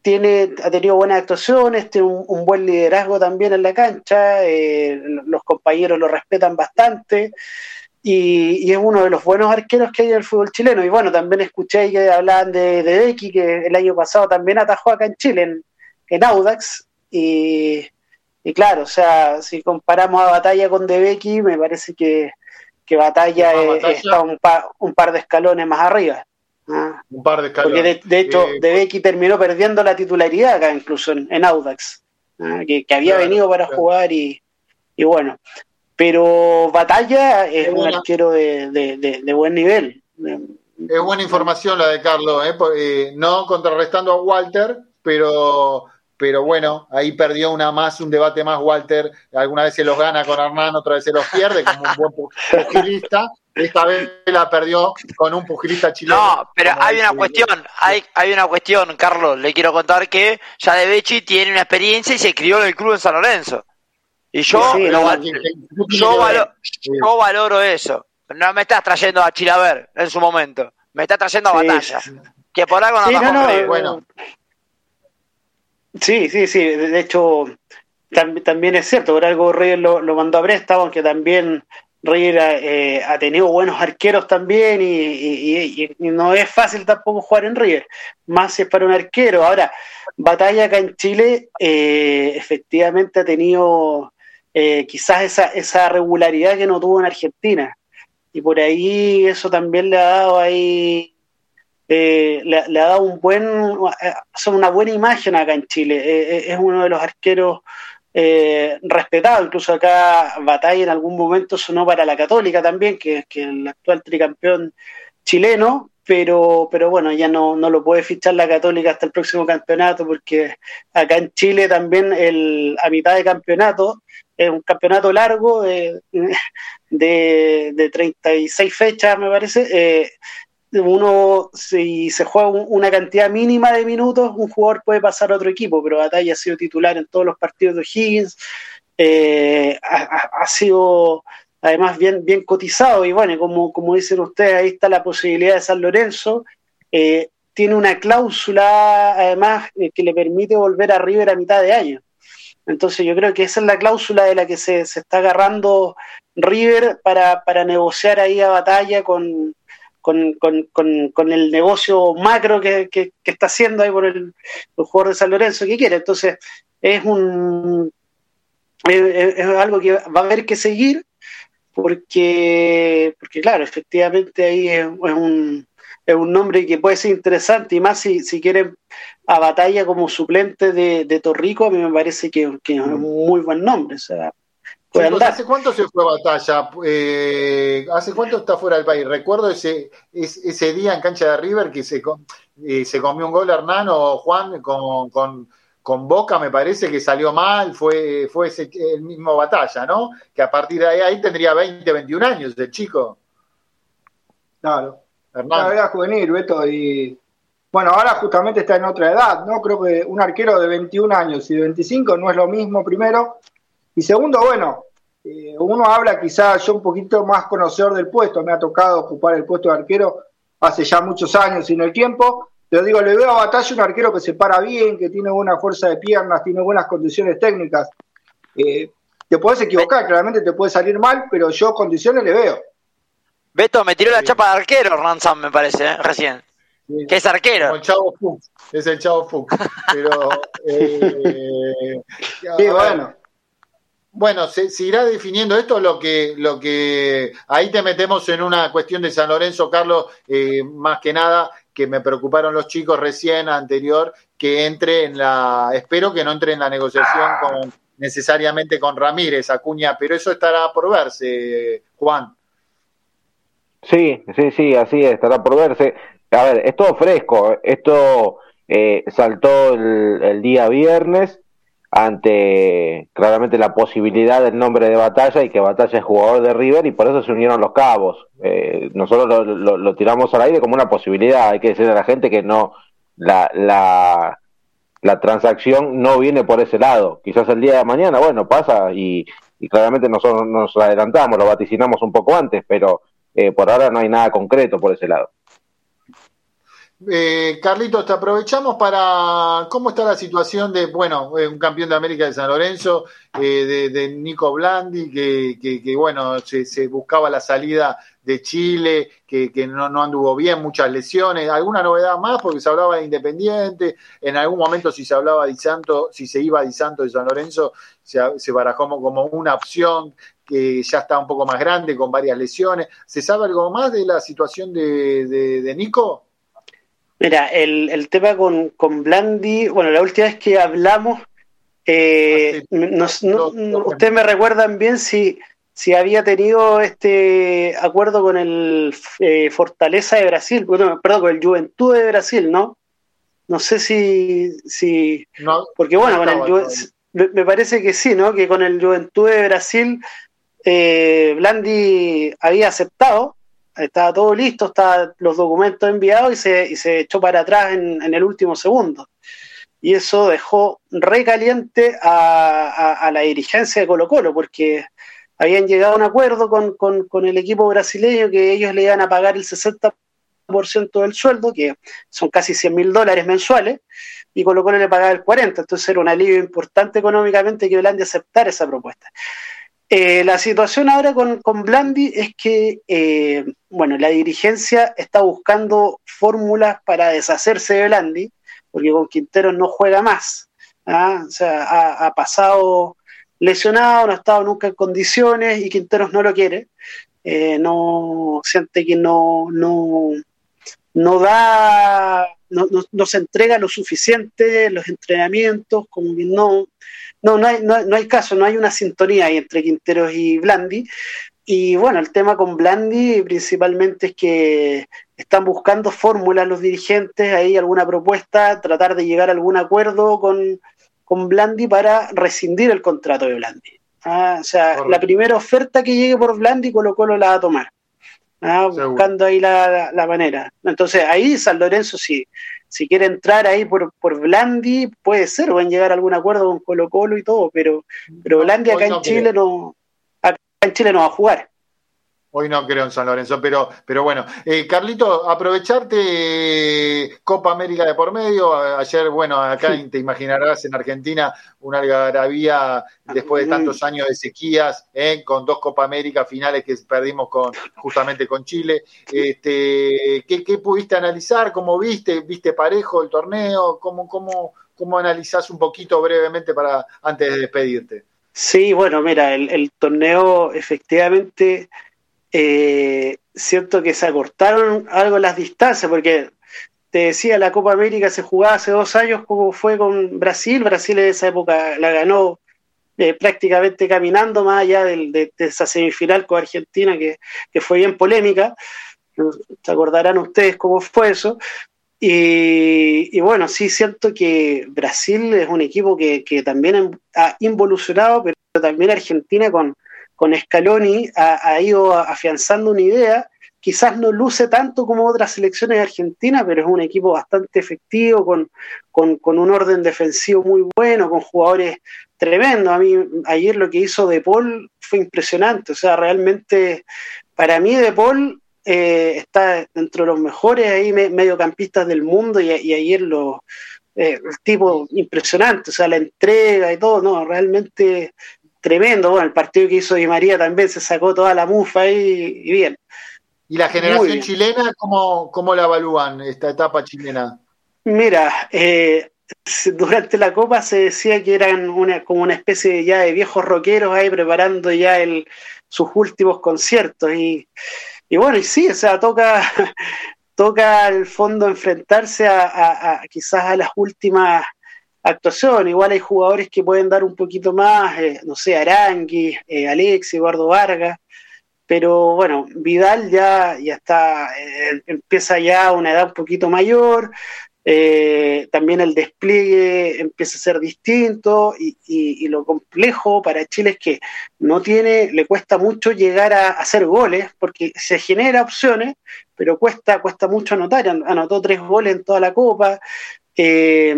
tiene, ha tenido buenas actuaciones, tiene un, buen liderazgo también en la cancha, los compañeros lo respetan bastante y, es uno de los buenos arqueros que hay en el fútbol chileno. Y bueno, también escuché que hablaban de, de Becky, que el año pasado también atajó acá en Chile, en, Audax. Y, claro, o sea, si comparamos a Batalla con De Becky, me parece que, que Batalla, está un, un, par de escalones más arriba. ¿ah? Un par de escalones. Porque de, hecho, eh, De Becky terminó perdiendo la titularidad acá, incluso en, Audax, ¿ah? que, había venido para jugar y, y bueno, pero Batalla es un arquero de, buen nivel. Es buena información la de Carlos, ¿eh? eh, no contrarrestando a Walter, pero, pero bueno, ahí perdió una más, un debate más Walter. Alguna vez se los gana con Hernán, otra vez se los pierde como un buen pugilista. Esta vez la perdió con un pugilista chileno. No, pero hay una cuestión, hay, hay una cuestión, Carlos. Le quiero contar que ya de tiene una experiencia y se crió en el club en San Lorenzo. Y yo, yo, valoro eso. No me estás trayendo a Chilaver en su momento. Me estás trayendo a Batalla. Que por algo no, no, bueno. Sí, sí, sí. De hecho, también es cierto. Por algo River lo, mandó a préstamo, aunque también River eh, ha tenido buenos arqueros también y, no es fácil tampoco jugar en River, más si es para un arquero. Ahora, Batalla acá en Chile eh, efectivamente ha tenido eh, quizás esa, esa regularidad que no tuvo en Argentina. Y por ahí eso también le ha dado ahí, eh, le, ha dado un buen, eh, una buena imagen acá en Chile. es uno de los arqueros respetados, incluso acá Batalla en algún momento sonó para la Católica también, que es el actual tricampeón chileno, pero, pero bueno, ya no, no lo puede fichar la Católica hasta el próximo campeonato, porque acá en Chile también el, a mitad de campeonato es un campeonato largo [laughs] de, de, de 36 fechas, me parece. Eh, uno, si se juega una cantidad mínima de minutos, un jugador puede pasar a otro equipo, pero Batalla ha sido titular en todos los partidos de Higgins, eh, ha, sido además bien, bien cotizado y bueno, como, como dicen ustedes, ahí está la posibilidad de San Lorenzo. Eh, tiene una cláusula además que le permite volver a River a mitad de año. Entonces yo creo que esa es la cláusula de la que se, está agarrando River para, negociar ahí a batalla con, con, el negocio macro que, está haciendo ahí por el, jugador de San Lorenzo que quiere. Entonces es un es, algo que va a haber que seguir porque, porque claro, efectivamente ahí es un es un nombre que puede ser interesante y más si, si quieren a batalla como suplente de, Torrico, a mí me parece que, es un muy buen nombre. O sea, ¿Hace cuánto se fue a batalla? Eh, ¿Hace cuánto está fuera del país? Recuerdo ese, ese, día en cancha de River que se, eh, se comió un gol Hernán o Juan con, con, Boca, me parece que salió mal, fue, fue ese, el mismo batalla, ¿no? Que a partir de ahí, ahí tendría 20, 21 años el chico. Claro. La era juvenil, Beto, y bueno, ahora justamente está en otra edad, ¿no? Creo que un arquero de 21 años y de 25 no es lo mismo, primero. Y segundo, bueno, eh, uno habla quizás yo un poquito más conocedor del puesto, me ha tocado ocupar el puesto de arquero hace ya muchos años y en el tiempo, pero digo, le veo a Batalla un arquero que se para bien, que tiene buena fuerza de piernas, tiene buenas condiciones técnicas. Eh, te puedes equivocar, claramente te puede salir mal, pero yo condiciones le veo. Beto, me tiró la chapa de arquero Ransom, me parece, ¿eh? recién. Que es arquero. el Chavo Fuchs, es el Chavo Fuchs. Pero, [laughs] eh, bueno. Bueno, se, irá definiendo esto lo que, lo que ahí te metemos en una cuestión de San Lorenzo, Carlos, eh, más que nada, que me preocuparon los chicos recién anterior que entre en la, espero que no entre en la negociación con necesariamente con Ramírez, Acuña, pero eso estará por verse, Juan. Sí, sí, sí, así es, estará por verse. A ver, es todo fresco, esto eh, saltó el, día viernes ante claramente la posibilidad del nombre de Batalla y que Batalla es jugador de River y por eso se unieron los cabos. Eh, nosotros lo, tiramos al aire como una posibilidad, hay que decirle a la gente que no, la, la, la transacción no viene por ese lado. Quizás el día de mañana, bueno, pasa y, claramente nosotros nos adelantamos, lo vaticinamos un poco antes, pero eh, por ahora no hay nada concreto por ese lado. Eh, Carlitos, te aprovechamos para cómo está la situación de, bueno, eh, un campeón de América de San Lorenzo, eh, de, Nico Blandi, que, que, bueno, se, buscaba la salida de Chile, que, no, anduvo bien, muchas lesiones. ¿Alguna novedad más? Porque se hablaba de Independiente, en algún momento si se hablaba de Santo, si se iba Di Santo de San Lorenzo, se, se barajó como una opción que ya está un poco más grande, con varias lesiones. ¿Se sabe algo más de la situación de, de Nico? Mira, el, el tema con, con Blandi, bueno, la última vez que hablamos, eh, ustedes me recuerdan bien si, si había tenido este acuerdo con el eh, Fortaleza de Brasil, bueno, perdón, con el Juventud de Brasil, ¿no? No sé si, si porque bueno, con el, me parece que sí, ¿no? Que con el Juventud de Brasil, eh, Blandi había aceptado estaba todo listo, estaban los documentos enviados y se, y se echó para atrás en, en, el último segundo. Y eso dejó recaliente a, a, la dirigencia de Colo Colo, porque habían llegado a un acuerdo con, con, con, el equipo brasileño que ellos le iban a pagar el 60% del sueldo, que son casi 100 mil dólares mensuales, y Colo Colo le pagaba el 40%. Entonces era un alivio importante económicamente que Holanda aceptar esa propuesta. Eh, la situación ahora con, con Blandi es que, eh, bueno, la dirigencia está buscando fórmulas para deshacerse de Blandi, porque con Quinteros no juega más. ¿ah? O sea, ha, pasado lesionado, no ha estado nunca en condiciones y Quinteros no lo quiere. Eh, no siente que no, no, no da, no, no, no, se entrega lo suficiente los entrenamientos, como que no, no, no hay, no, hay caso, no hay una sintonía ahí entre Quinteros y Blandi. Y bueno, el tema con Blandi principalmente es que están buscando fórmulas los dirigentes, ahí alguna propuesta, tratar de llegar a algún acuerdo con, con Blandi para rescindir el contrato de Blandi. Ah, o sea, la primera oferta que llegue por Blandi, Colo Colo la va a tomar. Ah, buscando ahí la, la, manera. Entonces ahí San Lorenzo sí, si quiere entrar ahí por, por Blandi, puede ser, pueden llegar a algún acuerdo con Colo Colo y todo, pero, pero Blandi acá en Chile no, en Chile no va a jugar. Hoy no creo en San Lorenzo, pero, pero bueno. Eh, Carlito, aprovecharte Copa América de por medio. Ayer, bueno, acá te imaginarás en Argentina una algarabía después de tantos años de sequías, eh, con dos Copa América finales que perdimos con justamente con Chile. Este, ¿qué, ¿Qué pudiste analizar? ¿Cómo viste? ¿Viste parejo el torneo? ¿Cómo, cómo, cómo analizás un poquito brevemente para antes de despedirte? Sí, bueno, mira, el, el torneo efectivamente eh, siento que se acortaron algo las distancias, porque te decía, la Copa América se jugaba hace dos años como fue con Brasil, Brasil en esa época la ganó eh, prácticamente caminando más allá de, esa semifinal con Argentina que, fue bien polémica, se acordarán ustedes cómo fue eso, y, bueno, sí siento que Brasil es un equipo que, que también ha involucionado, pero también Argentina con, con Scaloni ha, ido afianzando una idea. Quizás no luce tanto como otras selecciones argentinas, pero es un equipo bastante efectivo, con, con, un orden defensivo muy bueno, con jugadores tremendos. A mí ayer lo que hizo De Paul fue impresionante. O sea, realmente para mí De Paul eh, está entre los mejores ahí mediocampistas del mundo y, ayer lo, eh, el tipo impresionante, o sea, la entrega y todo, no, realmente tremendo. Bueno, el partido que hizo Di María también se sacó toda la mufa ahí y bien. ¿Y la generación chilena, cómo, cómo la evalúan esta etapa chilena? Mira, eh, durante la Copa se decía que eran una, como una especie ya de viejos rockeros ahí preparando ya el, sus últimos conciertos. Y, y bueno, y sí, o sea, toca, [laughs] toca al fondo enfrentarse a, quizás a las últimas actuaciones. Igual hay jugadores que pueden dar un poquito más, eh, no sé, Arangui, eh, Alex, Eduardo Vargas, pero bueno, Vidal ya, ya está, eh, empieza ya a una edad un poquito mayor, eh, también el despliegue empieza a ser distinto y, lo complejo para Chile es que no tiene, le cuesta mucho llegar a, hacer goles porque se genera opciones, pero cuesta, cuesta mucho anotar, anotó tres goles en toda la copa. Eh,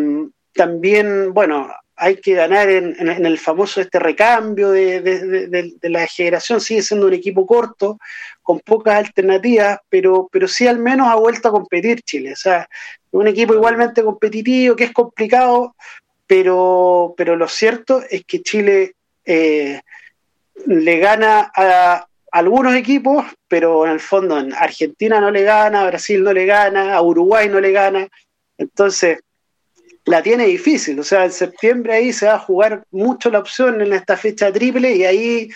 también, bueno, hay que ganar en, el famoso este recambio de, la generación, sigue siendo un equipo corto, con pocas alternativas, pero, pero sí al menos ha vuelto a competir Chile. O sea, un equipo igualmente competitivo, que es complicado, pero, pero lo cierto es que Chile eh, le gana a algunos equipos, pero en el fondo en Argentina no le gana, a Brasil no le gana, a Uruguay no le gana. Entonces, la tiene difícil. O sea, en septiembre ahí se va a jugar mucho la opción en esta fecha triple y ahí,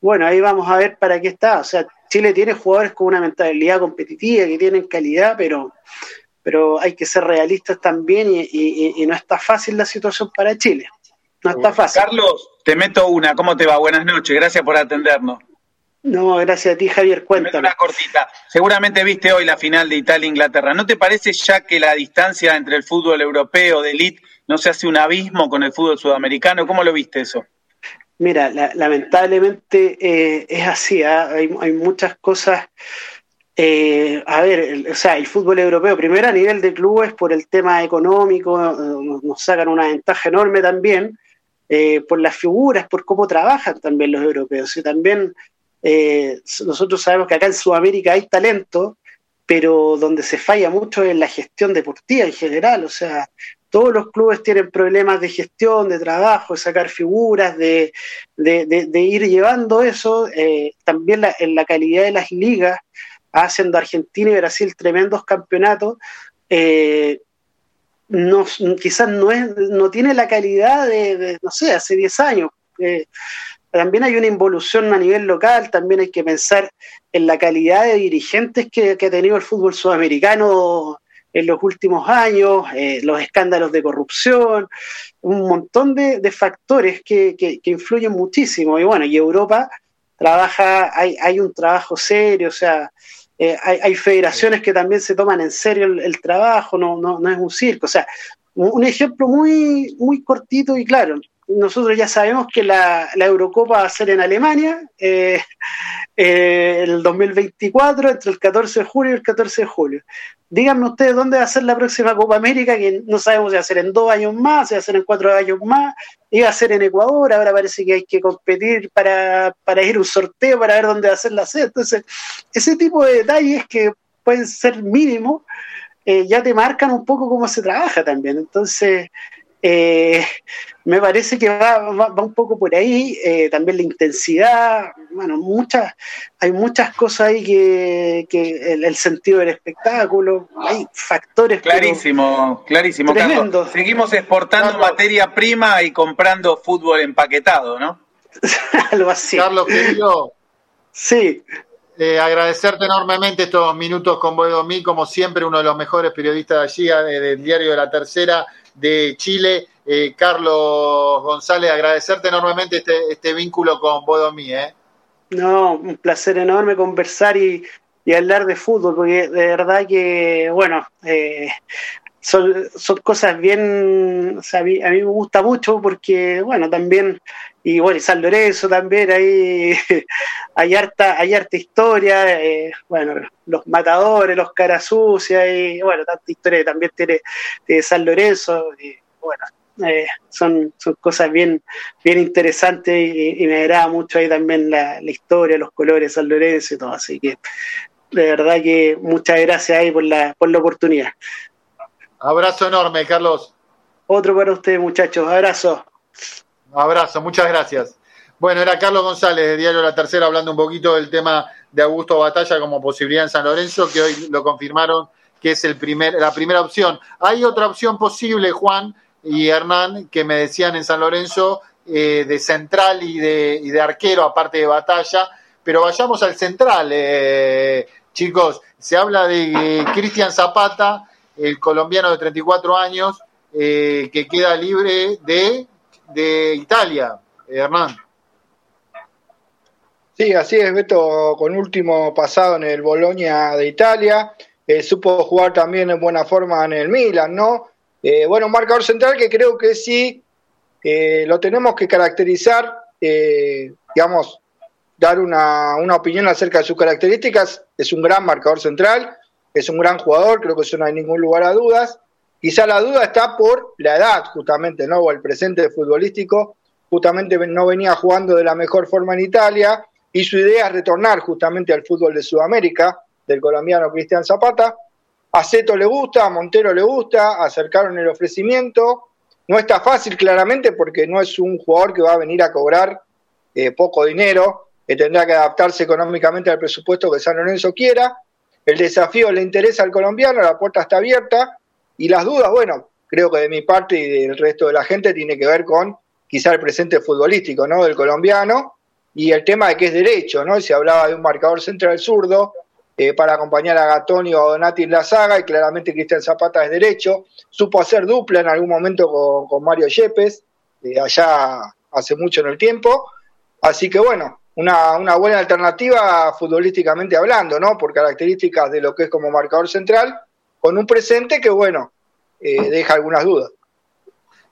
bueno, ahí vamos a ver para qué está. O sea, Chile tiene jugadores con una mentalidad competitiva, que tienen calidad, pero, pero hay que ser realistas también y, no está fácil la situación para Chile. No está fácil. Carlos, te meto una. ¿Cómo te va? Buenas noches. Gracias por atendernos. No, gracias a ti, Javier. Cuéntame. Una cortita. Seguramente viste hoy la final de Italia-Inglaterra. ¿No te parece ya que la distancia entre el fútbol europeo de elite no se hace un abismo con el fútbol sudamericano? ¿Cómo lo viste eso? Mira, lamentablemente eh, es así. ¿ah? Hay, muchas cosas. Eh, a ver, o sea, el fútbol europeo, primero a nivel de clubes, por el tema económico, eh, nos, sacan una ventaja enorme también. por las figuras, por cómo trabajan también los europeos. Y también eh, nosotros sabemos que acá en Sudamérica hay talento, pero donde se falla mucho es la gestión deportiva en general. O sea, todos los clubes tienen problemas de gestión, de trabajo, de sacar figuras, de, ir llevando eso. Eh, también en la calidad de las ligas, haciendo Argentina y Brasil tremendos campeonatos. Eh, quizás no, es, no tiene la calidad de, no sé, hace 10 años también hay una involución a nivel local, también hay que pensar en la calidad de dirigentes que, ha tenido el fútbol sudamericano en los últimos años, eh, los escándalos de corrupción, un montón de, factores que, influyen muchísimo. Y bueno, y Europa trabaja, hay, un trabajo serio, o sea, eh, hay, federaciones que también se toman en serio el, trabajo, no, no, no, es un circo. O sea, un ejemplo muy, muy cortito y claro, nosotros ya sabemos que la, Eurocopa va a ser en Alemania eh, eh, el 2024, entre el 14 de julio y el 14 de julio. Díganme ustedes dónde va a ser la próxima Copa América, que no sabemos si va a ser en dos años más, si va a ser en cuatro años más, iba a ser en Ecuador, ahora parece que hay que competir para, para ir a un sorteo para ver dónde va a ser la sede. Entonces, ese tipo de detalles que pueden ser mínimos, eh, ya te marcan un poco cómo se trabaja también. Entonces, eh, me parece que va, un poco por ahí, eh, también la intensidad, bueno, muchas, hay muchas cosas ahí que, el, sentido del espectáculo, hay factores. Clarísimo, clarísimo, Carlos. Seguimos exportando materia prima y comprando fútbol empaquetado, ¿no? [laughs] Algo así. Carlos, querido. Sí. Eh, agradecerte enormemente estos minutos con Boedomí, como siempre, uno de los mejores periodistas de allí, del diario de la Tercera de Chile. Eh, Carlos González, agradecerte enormemente este, este vínculo con Bodomí. ¿eh? No, un placer enorme conversar y, hablar de fútbol, porque de verdad que, bueno, eh, son, son cosas bien, o sea, a, mí, me gusta mucho porque, bueno, también, y bueno, y San Lorenzo también, ahí [laughs] hay harta, hay harta historia, eh, bueno, los matadores, los caras sucias, y bueno, tanta historia también tiene de San Lorenzo, y bueno, eh, son, son cosas bien, bien interesantes y, me agrada mucho ahí también la, historia, los colores de San Lorenzo y todo, así que de verdad que muchas gracias ahí por la, por la oportunidad. Abrazo enorme, Carlos. Otro para ustedes, muchachos. Abrazo. Abrazo, muchas gracias. Bueno, era Carlos González de Diario La Tercera hablando un poquito del tema de Augusto Batalla como posibilidad en San Lorenzo, que hoy lo confirmaron que es el primer, la primera opción. Hay otra opción posible, Juan y Hernán, que me decían en San Lorenzo, eh, de central y de, arquero, aparte de Batalla, pero vayamos al central. Eh, Chicos, se habla de Cristian Zapata, el colombiano de 34 años, eh, que queda libre de, de Italia, Hernán. Sí, así es, Beto, con último pasado en el Bolonia de Italia, eh, supo jugar también en buena forma en el Milan, ¿no? Eh, bueno, marcador central que creo que sí eh, lo tenemos que caracterizar, digamos, dar una, una, opinión acerca de sus características. Es un gran marcador central, es un gran jugador, creo que eso no hay ningún lugar a dudas. Quizá la duda está por la edad, justamente, ¿no? O el presente futbolístico, justamente no venía jugando de la mejor forma en Italia y su idea es retornar justamente al fútbol de Sudamérica, del colombiano Cristian Zapata. A Ceto le gusta, a Montero le gusta, acercaron el ofrecimiento. No está fácil claramente porque no es un jugador que va a venir a cobrar eh, poco dinero, que tendrá que adaptarse económicamente al presupuesto que San Lorenzo quiera. El desafío le interesa al colombiano, la puerta está abierta y las dudas, bueno, creo que de mi parte y del resto de la gente tiene que ver con quizá el presente futbolístico ¿no? del colombiano y el tema de que es derecho, ¿no? Se hablaba de un marcador central zurdo eh, para acompañar a Gatoni o a Donati en la saga, y claramente Cristian Zapata es derecho. Supo hacer dupla en algún momento con, Mario Yepes, eh, allá hace mucho en el tiempo. Así que bueno, una, una, buena alternativa futbolísticamente hablando, ¿no? Por características de lo que es como marcador central, con un presente que, bueno, eh, deja algunas dudas.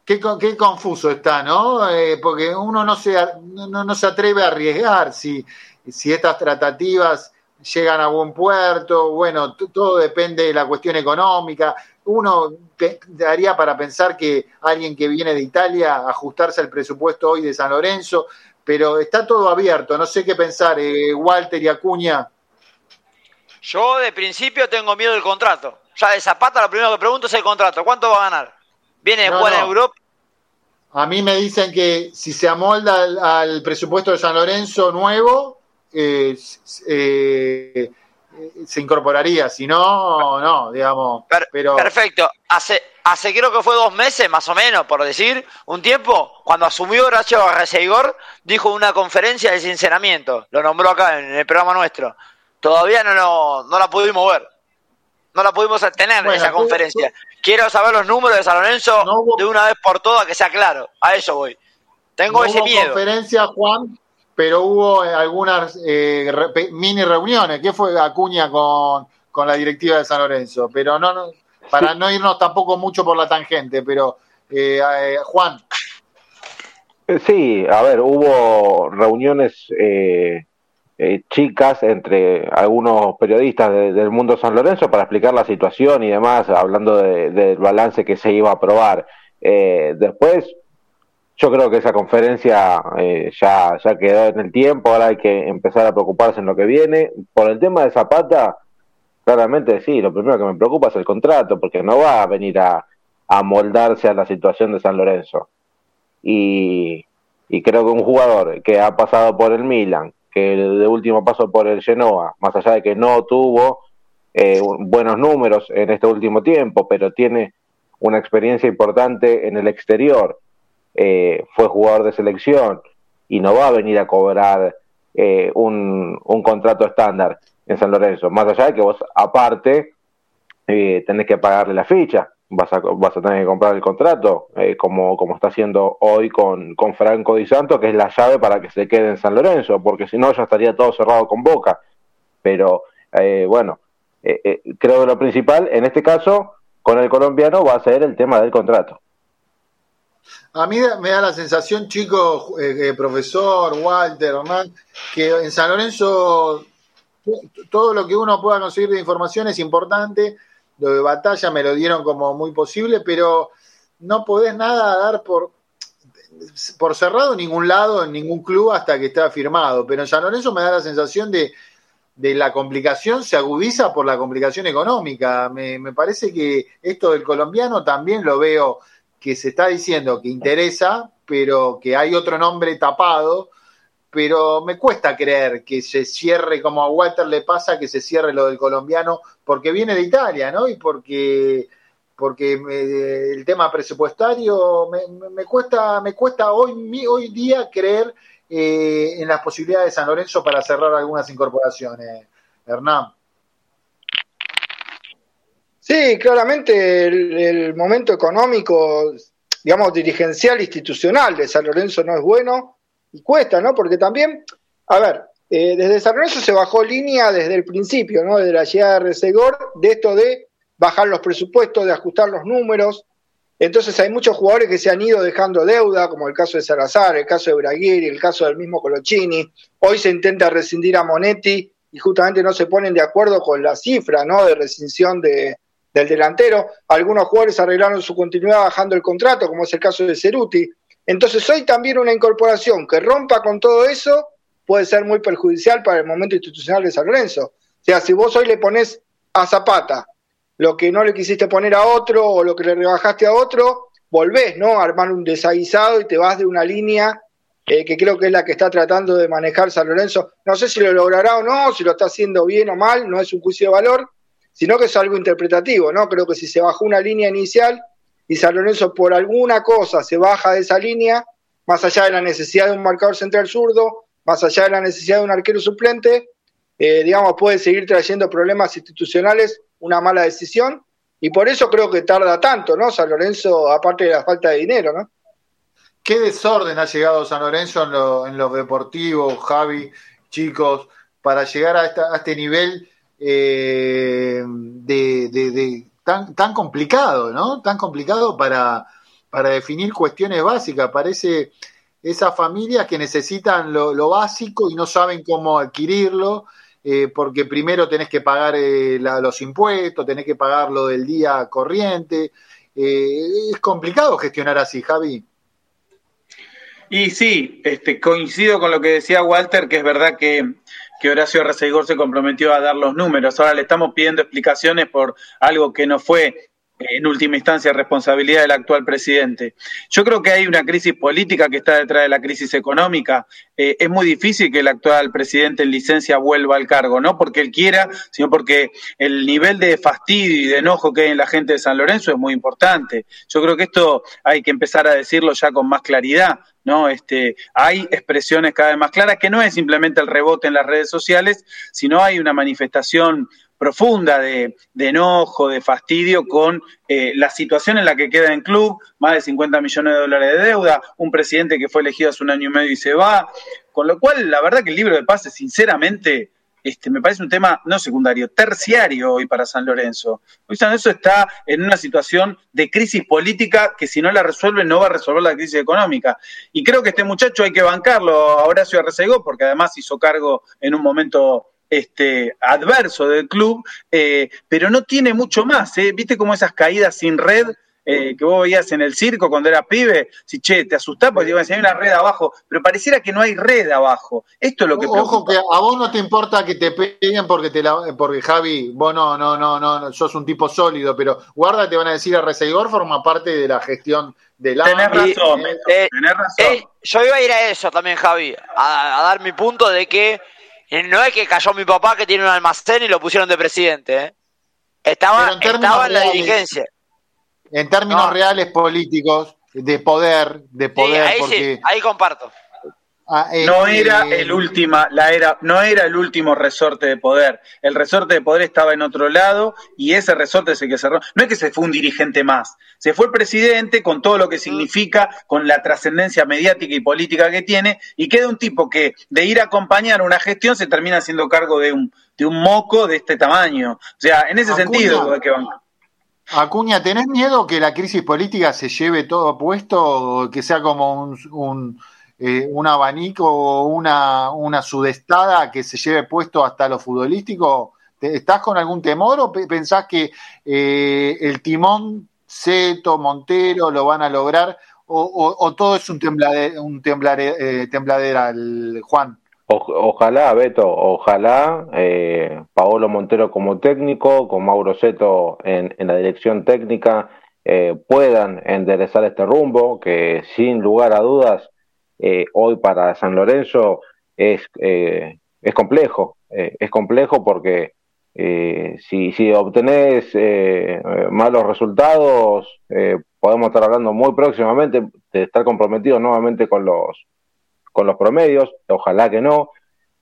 Qué, confuso está, ¿no? Eh, porque uno no se, no, se atreve a arriesgar si, si estas tratativas llegan a buen puerto, bueno, todo depende de la cuestión económica. Uno daría para pensar que alguien que viene de Italia ajustarse al presupuesto hoy de San Lorenzo, pero está todo abierto, no sé qué pensar, eh, Walter y Acuña. Yo de principio tengo miedo del contrato. Ya de Zapata lo primero que pregunto es el contrato, ¿cuánto va a ganar? Viene de jugar en Europa. A mí me dicen que si se amolda al, presupuesto de San Lorenzo nuevo, eh, eh, se incorporaría. Si no, no, digamos. pero... Perfecto. Hace, hace creo que fue dos meses, más o menos, por decir, un tiempo, cuando asumió Horacio Arreceigor, dijo una conferencia de sinceramiento. Lo nombró acá en el programa nuestro. Todavía no, no la pudimos ver no la pudimos tener en esa conferencia. Quiero saber los números de San Lorenzo de una vez por todas, que sea claro. A eso voy. Tengo ese hubo miedo. conferencia, Juan, pero hubo eh, algunas eh, mini reuniones. ¿Qué fue Acuña con, con la directiva de San Lorenzo? Pero no, no para no irnos tampoco mucho por la tangente, pero eh, Juan. Sí, a ver, hubo reuniones eh, chicas entre algunos periodistas del mundo San Lorenzo para explicar la situación y demás, hablando del balance que se iba a aprobar. Eh, después, yo creo que esa conferencia eh, ya, ya quedó en el tiempo, ahora hay que empezar a preocuparse en lo que viene. Por el tema de Zapata, claramente sí, lo primero que me preocupa es el contrato, porque no va a venir a, a moldarse a la situación de San Lorenzo. Y, y creo que un jugador que ha pasado por el Milan, que de último paso por el Genoa, más allá de que no tuvo eh, buenos números en este último tiempo, pero tiene una experiencia importante en el exterior, eh, fue jugador de selección y no va a venir a cobrar eh, un, un, contrato estándar en San Lorenzo, más allá de que vos aparte tenés que pagarle la ficha, vas a, vas a tener que comprar el contrato, eh, como, como está haciendo hoy con, con Franco Di Santo, que es la llave para que se quede en San Lorenzo, porque si no ya estaría todo cerrado con Boca. Pero eh, bueno, eh, creo que lo principal en este caso con el colombiano va a ser el tema del contrato. A mí me da la sensación, chico, profesor, Walter, Hernán, que en San Lorenzo todo lo que uno pueda conseguir de información es importante lo de batalla me lo dieron como muy posible, pero no podés nada dar por, por cerrado en ningún lado, en ningún club hasta que esté firmado. Pero en San Lorenzo me da la sensación de, de la complicación se agudiza por la complicación económica. Me, me, parece que esto del colombiano también lo veo que se está diciendo que interesa, pero que hay otro nombre tapado pero me cuesta creer que se cierre como a Walter le pasa que se cierre lo del colombiano porque viene de Italia, ¿no? Y porque porque el tema presupuestario me, cuesta me cuesta hoy hoy día creer eh, en las posibilidades de San Lorenzo para cerrar algunas incorporaciones, Hernán. Sí, claramente el, momento económico, digamos, dirigencial, institucional de San Lorenzo no es bueno y cuesta, ¿no? Porque también, a ver, eh, desde San Lorenzo se bajó línea desde el principio, ¿no? Desde la llegada de Resegor, de esto de bajar los presupuestos, de ajustar los números. Entonces hay muchos jugadores que se han ido dejando deuda, como el caso de Salazar, el caso de Braguiri, el caso del mismo Colochini. Hoy se intenta rescindir a Monetti y justamente no se ponen de acuerdo con la cifra, ¿no? De rescisión de, del delantero. Algunos jugadores arreglaron su continuidad bajando el contrato, como es el caso de Ceruti. Entonces hoy también una incorporación que rompa con todo eso puede ser muy perjudicial para el momento institucional de San Lorenzo. O sea, si vos hoy le pones a Zapata lo que no le quisiste poner a otro o lo que le rebajaste a otro, volvés, ¿no? Armar un desaguisado y te vas de una línea eh, que creo que es la que está tratando de manejar San Lorenzo. No sé si lo logrará o no, si lo está haciendo bien o mal, no es un juicio de valor, sino que es algo interpretativo, ¿no? Creo que si se bajó una línea inicial y San Lorenzo por alguna cosa se baja de esa línea, más allá de la necesidad de un marcador central zurdo, más allá de la necesidad de un arquero suplente, eh, digamos, puede seguir trayendo problemas institucionales, una mala decisión, y por eso creo que tarda tanto, ¿no? San Lorenzo, aparte de la falta de dinero, ¿no? Qué desorden ha llegado San Lorenzo en lo, en los deportivos, Javi, chicos, para llegar a este nivel eh, de, tan, tan complicado, ¿no? Tan complicado para, para definir cuestiones básicas. Parece esas familias que necesitan lo, básico y no saben cómo adquirirlo, eh, porque primero tenés que pagar eh, los impuestos, tenés que pagar lo del día corriente. es complicado gestionar así, Javi. Y sí, este, coincido con lo que decía Walter, que es verdad que que Horacio Reseigor se comprometió a dar los números. Ahora le estamos pidiendo explicaciones por algo que no fue en última instancia responsabilidad del actual presidente. Yo creo que hay una crisis política que está detrás de la crisis económica. Eh, es muy difícil que el actual presidente en licencia vuelva al cargo, no porque él quiera, sino porque el nivel de fastidio y de enojo que hay en la gente de San Lorenzo es muy importante. Yo creo que esto hay que empezar a decirlo ya con más claridad. ¿no? Este, hay expresiones cada vez más claras que no es simplemente el rebote en las redes sociales, sino hay una manifestación profunda de, enojo, de fastidio con eh, la situación en la que queda en club, más de 50 millones de dólares de deuda, un presidente que fue elegido hace un año y medio y se va, con lo cual la verdad que el libro de pases, sinceramente, este, me parece un tema no secundario, terciario hoy para San Lorenzo. Hoy San Lorenzo está en una situación de crisis política que si no la resuelve no va a resolver la crisis económica. Y creo que este muchacho hay que bancarlo a Horacio Arrecegó porque además hizo cargo en un momento este, adverso del club, eh, pero no tiene mucho más. ¿eh? ¿Viste como esas caídas sin red? Eh, que vos veías en el circo cuando era pibe, si che, te asustás porque digo, si hay una red abajo, pero pareciera que no hay red abajo. Esto es lo que Ojo que a vos no te importa que te peguen porque te la, porque Javi, vos no, no, no, no, sos un tipo sólido, pero guarda, te van a decir a Reseigor forma parte de la gestión del la Tenés razón, eh, tenés razón. yo iba a ir a eso también, Javi, a, dar mi punto de que eh, no es que cayó mi papá que tiene un almacén y lo pusieron de presidente, Estaba, estaba en la dirigencia en términos reales políticos, de poder, de poder. ahí, porque... sí, ahí comparto. Ah, eh, no era eh, el última, la era, no era el último resorte de poder. El resorte de poder estaba en otro lado y ese resorte es el que cerró. No es que se fue un dirigente más, se fue el presidente con todo lo que significa, con la trascendencia mediática y política que tiene, y queda un tipo que de ir a acompañar una gestión se termina haciendo cargo de un, de un moco de este tamaño. O sea, en ese sentido que van. Acuña, ¿tenés miedo que la crisis política se lleve todo puesto, que sea como un, un, eh, un abanico o una, una sudestada que se lleve puesto hasta lo futbolístico? ¿Estás con algún temor o pensás que eh, el timón, Ceto, Montero lo van a lograr o, o, todo es un, temblade, un temblare, eh, tembladera, Juan? ojalá, Beto, ojalá eh, Paolo Montero como técnico, con Mauro Seto en, la dirección técnica, eh, puedan enderezar este rumbo, que sin lugar a dudas, eh, hoy para San Lorenzo es, es complejo, es complejo porque si, si obtenés malos resultados, podemos estar hablando muy próximamente de estar comprometidos nuevamente con los con los promedios, ojalá que no,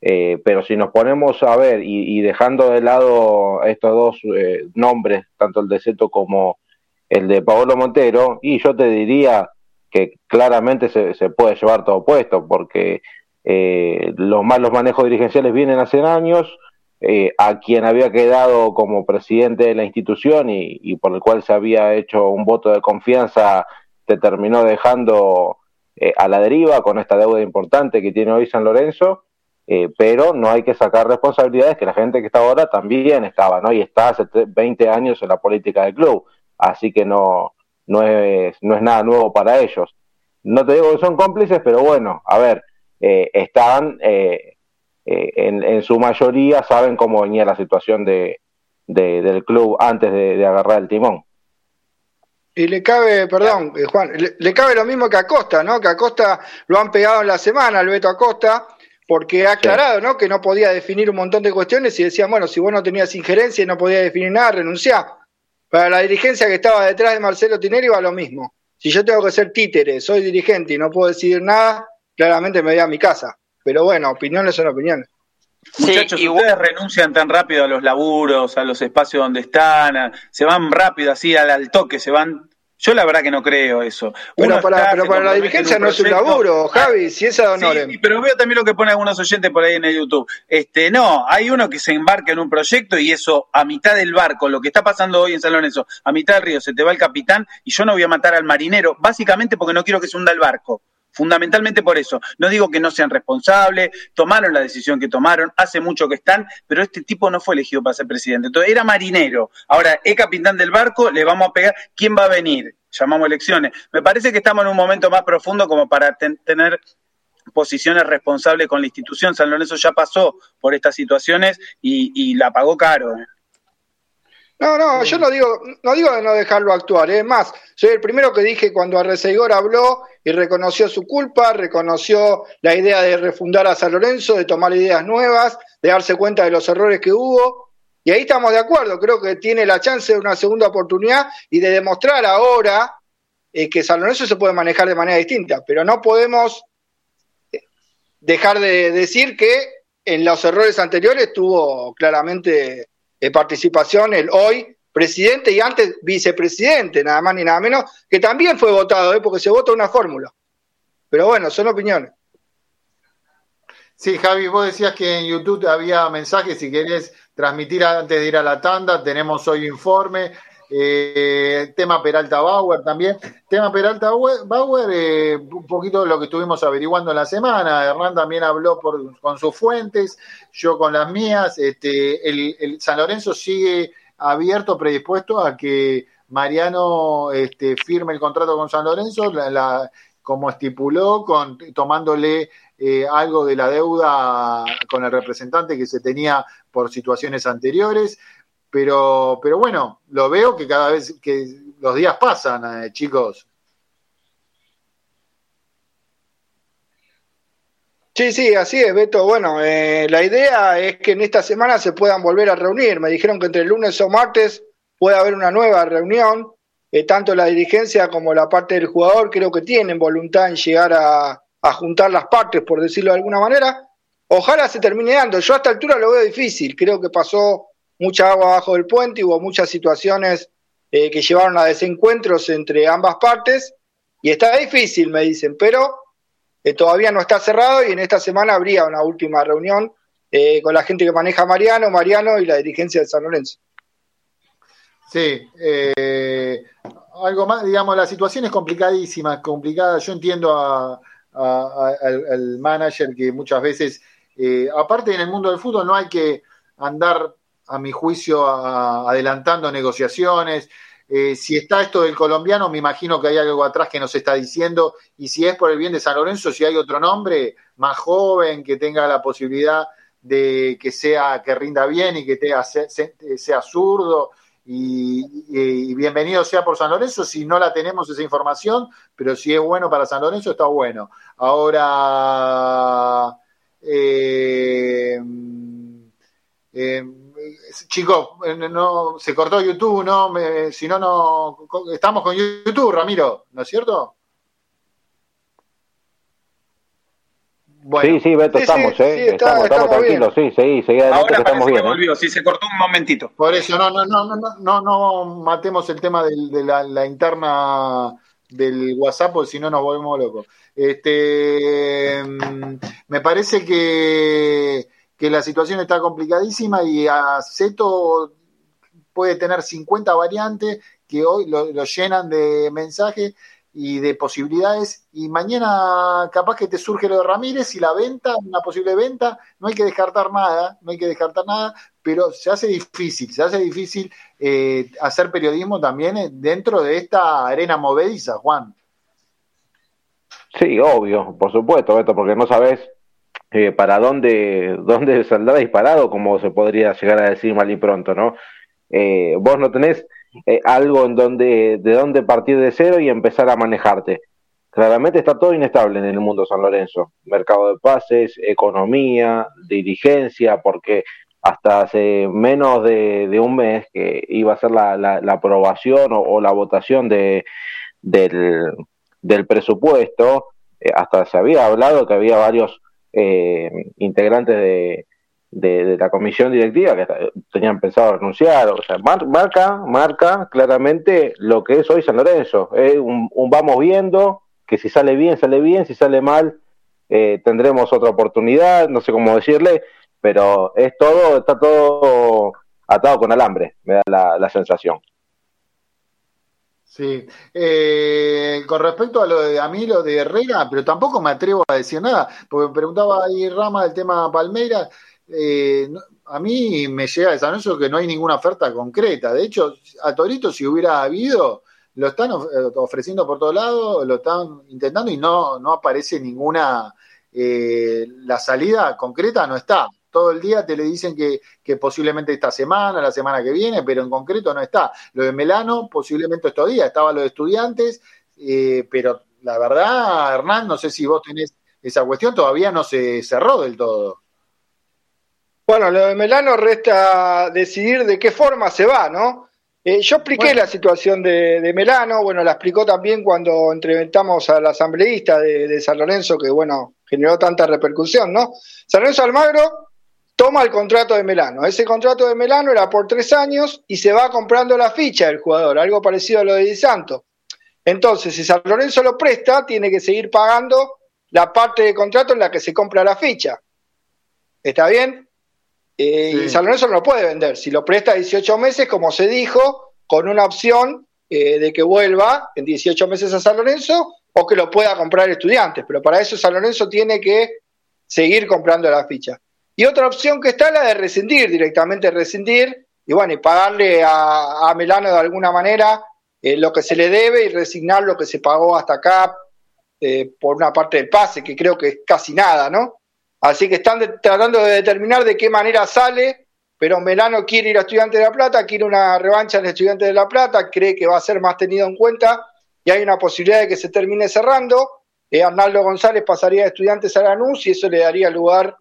Eh, pero si nos ponemos a ver y, dejando de lado estos dos eh, nombres, tanto el de Seto como el de Paolo Montero, y yo te diría que claramente se, se puede llevar todo puesto, porque eh, los malos manejos dirigenciales vienen hace años, eh, a quien había quedado como presidente de la institución y, por el cual se había hecho un voto de confianza, te terminó dejando eh, a la deriva con esta deuda importante que tiene hoy San Lorenzo, pero no hay que sacar responsabilidades que la gente que está ahora también estaba, ¿no? Y está hace 20 años en la política del club, así que no, no, es, no es nada nuevo para ellos. No te digo que son cómplices, pero bueno, a ver, eh, están eh, eh, en, su mayoría saben cómo venía la situación de, del club antes de, agarrar el timón. Y le cabe, perdón, Juan, le, cabe lo mismo que a Costa, ¿no? Que a Costa lo han pegado en la semana, el Beto Acosta, porque ha aclarado, ¿no? Que no podía definir un montón de cuestiones y decía, bueno, si vos no tenías injerencia y no podías definir nada, renunciá. Para la dirigencia que estaba detrás de Marcelo Tineri va lo mismo. Si yo tengo que ser títere, soy dirigente y no puedo decidir nada, claramente me voy a mi casa. Pero bueno, opiniones son opiniones. Muchachos, ustedes renuncian tan rápido a los laburos, a los espacios donde están, se van rápido así al, al, toque, se van. Yo la verdad que no creo eso. pero para, pero para la dirigencia no es un laburo, Javi, si es a sí, pero veo también lo que ponen algunos oyentes por ahí en el YouTube. Este, no, hay uno que se embarca en un proyecto y eso a mitad del barco, lo que está pasando hoy en San Lorenzo, a mitad del río se te va el capitán y yo no voy a matar al marinero, básicamente porque no quiero que se hunda el barco. Fundamentalmente por eso. No digo que no sean responsables, tomaron la decisión que tomaron, hace mucho que están, pero este tipo no fue elegido para ser presidente. Entonces era marinero. Ahora es capitán del barco, le vamos a pegar. ¿Quién va a venir? Llamamos elecciones. Me parece que estamos en un momento más profundo como para tener posiciones responsables con la institución. San Lorenzo ya pasó por estas situaciones y, y la pagó caro. ¿Eh? No, no, yo no digo, no digo de no dejarlo actuar, es más, soy el primero que dije cuando Arreceigor habló y reconoció su culpa, reconoció la idea de refundar a San Lorenzo, de tomar ideas nuevas, de darse cuenta de los errores que hubo, y ahí estamos de acuerdo, creo que tiene la chance de una segunda oportunidad y de demostrar ahora eh, que San Lorenzo se puede manejar de manera distinta, pero no podemos eh, dejar de decir que en los errores anteriores tuvo claramente participación el hoy presidente y antes vicepresidente, nada más ni nada menos, que también fue votado, ¿eh? porque se vota una fórmula. Pero bueno, son opiniones. Sí, Javi, vos decías que en YouTube había mensajes, si querés transmitir antes de ir a la tanda, tenemos hoy informe. Eh, tema Peralta Bauer también. Tema Peralta Bauer, eh, un poquito de lo que estuvimos averiguando en la semana. Hernán también habló por, con sus fuentes, yo con las mías. Este, el, San Lorenzo sigue abierto, predispuesto a que Mariano este, firme el contrato con San Lorenzo, como estipuló, con, tomándole eh, algo de la deuda con el representante que se tenía por situaciones anteriores. Pero, pero bueno, lo veo que cada vez que los días pasan, eh, chicos. Sí, sí, así es, Beto. Bueno, eh, la idea es que en esta semana se puedan volver a reunir. Me dijeron que entre el lunes o martes puede haber una nueva reunión. Eh, tanto la dirigencia como la parte del jugador creo que tienen voluntad en llegar a, a juntar las partes, por decirlo de alguna manera. Ojalá se termine dando. Yo a esta altura lo veo difícil. Creo que pasó mucha agua abajo del puente, hubo muchas situaciones eh, que llevaron a desencuentros entre ambas partes y está difícil, me dicen, pero eh, todavía no está cerrado y en esta semana habría una última reunión eh, con la gente que maneja Mariano, Mariano y la dirigencia de San Lorenzo. Sí, algo más, digamos, la situación es complicadísima, complicada. Yo entiendo al, manager que muchas veces, aparte en el mundo del fútbol no hay que andar a mi juicio, adelantando negociaciones. Eh, si está esto del colombiano, me imagino que hay algo atrás que nos está diciendo. Y si es por el bien de San Lorenzo, si hay otro nombre más joven que tenga la posibilidad de que sea que rinda bien y que sea, zurdo y, bienvenido sea por San Lorenzo. Si no la tenemos esa información, pero si es bueno para San Lorenzo, está bueno. Ahora, eh, eh, chicos, eh, no, se cortó YouTube, ¿no? si no, no. Estamos con YouTube, Ramiro, ¿no es cierto? sí, sí, Beto, estamos, ¿eh? estamos, estamos, tranquilos, sí, sí, seguí adelante que estamos bien. Que ¿eh? sí, se cortó un momentito. Por eso, no, no, no, no, no, no matemos el tema de la, la interna del WhatsApp, porque si no nos volvemos locos. Este, mm, me parece que, que la situación está complicadísima y Aceto puede tener 50 variantes que hoy lo, llenan de mensajes y de posibilidades y mañana capaz que te surge lo de Ramírez y la venta, una posible venta, no hay que descartar nada, no hay que descartar nada, pero se hace difícil, se hace difícil eh, hacer periodismo también eh, dentro de esta arena movediza, Juan. Sí, obvio, por supuesto, Beto, porque no sabes eh, para dónde, dónde saldrá disparado, como se podría llegar a decir mal y pronto, ¿no? vos no tenés algo en donde, de dónde partir de cero y empezar a manejarte. Claramente está todo inestable en el mundo San Lorenzo. Mercado de pases, economía, dirigencia, porque hasta hace menos de, un mes que iba a ser la, la, aprobación o, la votación de, del, del presupuesto, eh, hasta se había hablado que había varios eh, integrantes de, de, la comisión directiva que tenían pensado renunciar. O sea, marca, marca claramente lo que es hoy San Lorenzo. Es un, vamos viendo, que si sale bien, sale bien, si sale mal, eh, tendremos otra oportunidad, no sé cómo decirle, pero es todo, está todo atado con alambre, me da la, la sensación. Sí, eh, con respecto a lo de a mí, lo de Herrera, pero tampoco me atrevo a decir nada, porque me preguntaba ahí Rama del tema Palmeira, eh, a mí me llega noche que no hay ninguna oferta concreta, de hecho, a Torito si hubiera habido, lo están eh, ofreciendo por todos lados, lo están intentando y no, no aparece ninguna, la salida concreta no está todo el día te le dicen que, posiblemente esta semana, la semana que viene, pero en concreto no está. Lo de Melano, posiblemente estos días, estaba lo de estudiantes, eh, pero la verdad, Hernán, no sé si vos tenés esa cuestión, todavía no se cerró del todo. Bueno, lo de Melano resta decidir de qué forma se va, ¿no? Eh, yo expliqué la situación de, Melano, bueno, la explicó también cuando entrevistamos al asambleísta de, de, San Lorenzo, que bueno, generó tanta repercusión, ¿no? San Lorenzo Almagro toma el contrato de Melano. Ese contrato de Melano era por tres años y se va comprando la ficha del jugador, algo parecido a lo de Di Santo. Entonces, si San Lorenzo lo presta, tiene que seguir pagando la parte del contrato en la que se compra la ficha. ¿Está bien? Eh, y San Lorenzo no lo puede vender. Si lo presta 18 meses, como se dijo, con una opción eh, de que vuelva en 18 meses a San Lorenzo o que lo pueda comprar estudiantes. Pero para eso San Lorenzo tiene que seguir comprando la ficha. Y otra opción que está es la de rescindir, directamente rescindir, y bueno, y pagarle a, Melano de alguna manera eh, lo que se le debe y resignar lo que se pagó hasta acá eh, por una parte del pase, que creo que es casi nada, ¿no? Así que están tratando de determinar de qué manera sale, pero Melano quiere ir a Estudiantes de La Plata, quiere una revancha en Estudiantes de La Plata, cree que va a ser más tenido en cuenta y hay una posibilidad de que se termine cerrando. Eh, Arnaldo González pasaría de Estudiantes a Lanús y eso le daría lugar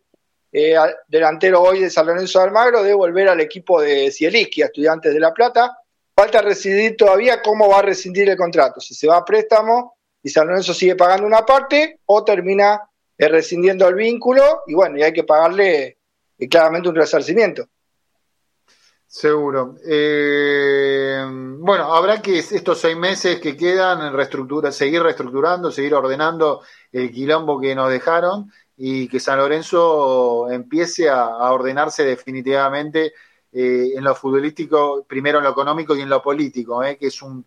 eh, delantero hoy de San Lorenzo de Almagro, de volver al equipo de Cieliski, a Estudiantes de La Plata. Falta residir todavía cómo va a rescindir el contrato, si se va a préstamo y San Lorenzo sigue pagando una parte o termina eh, rescindiendo el vínculo y bueno, y hay que pagarle eh, claramente un resarcimiento. Seguro. bueno, habrá que estos seis meses que quedan en seguir reestructurando, seguir ordenando el quilombo que nos dejaron y que San Lorenzo empiece a, ordenarse definitivamente eh, en lo futbolístico, primero en lo económico y en lo político, eh, que es un,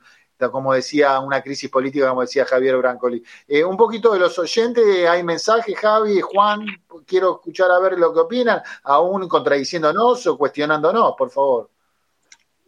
como decía, una crisis política, como decía Javier Brancoli. Eh, un poquito de los oyentes, hay mensajes, Javi, Juan, quiero escuchar a ver lo que opinan, aún contradiciéndonos o cuestionándonos, por favor.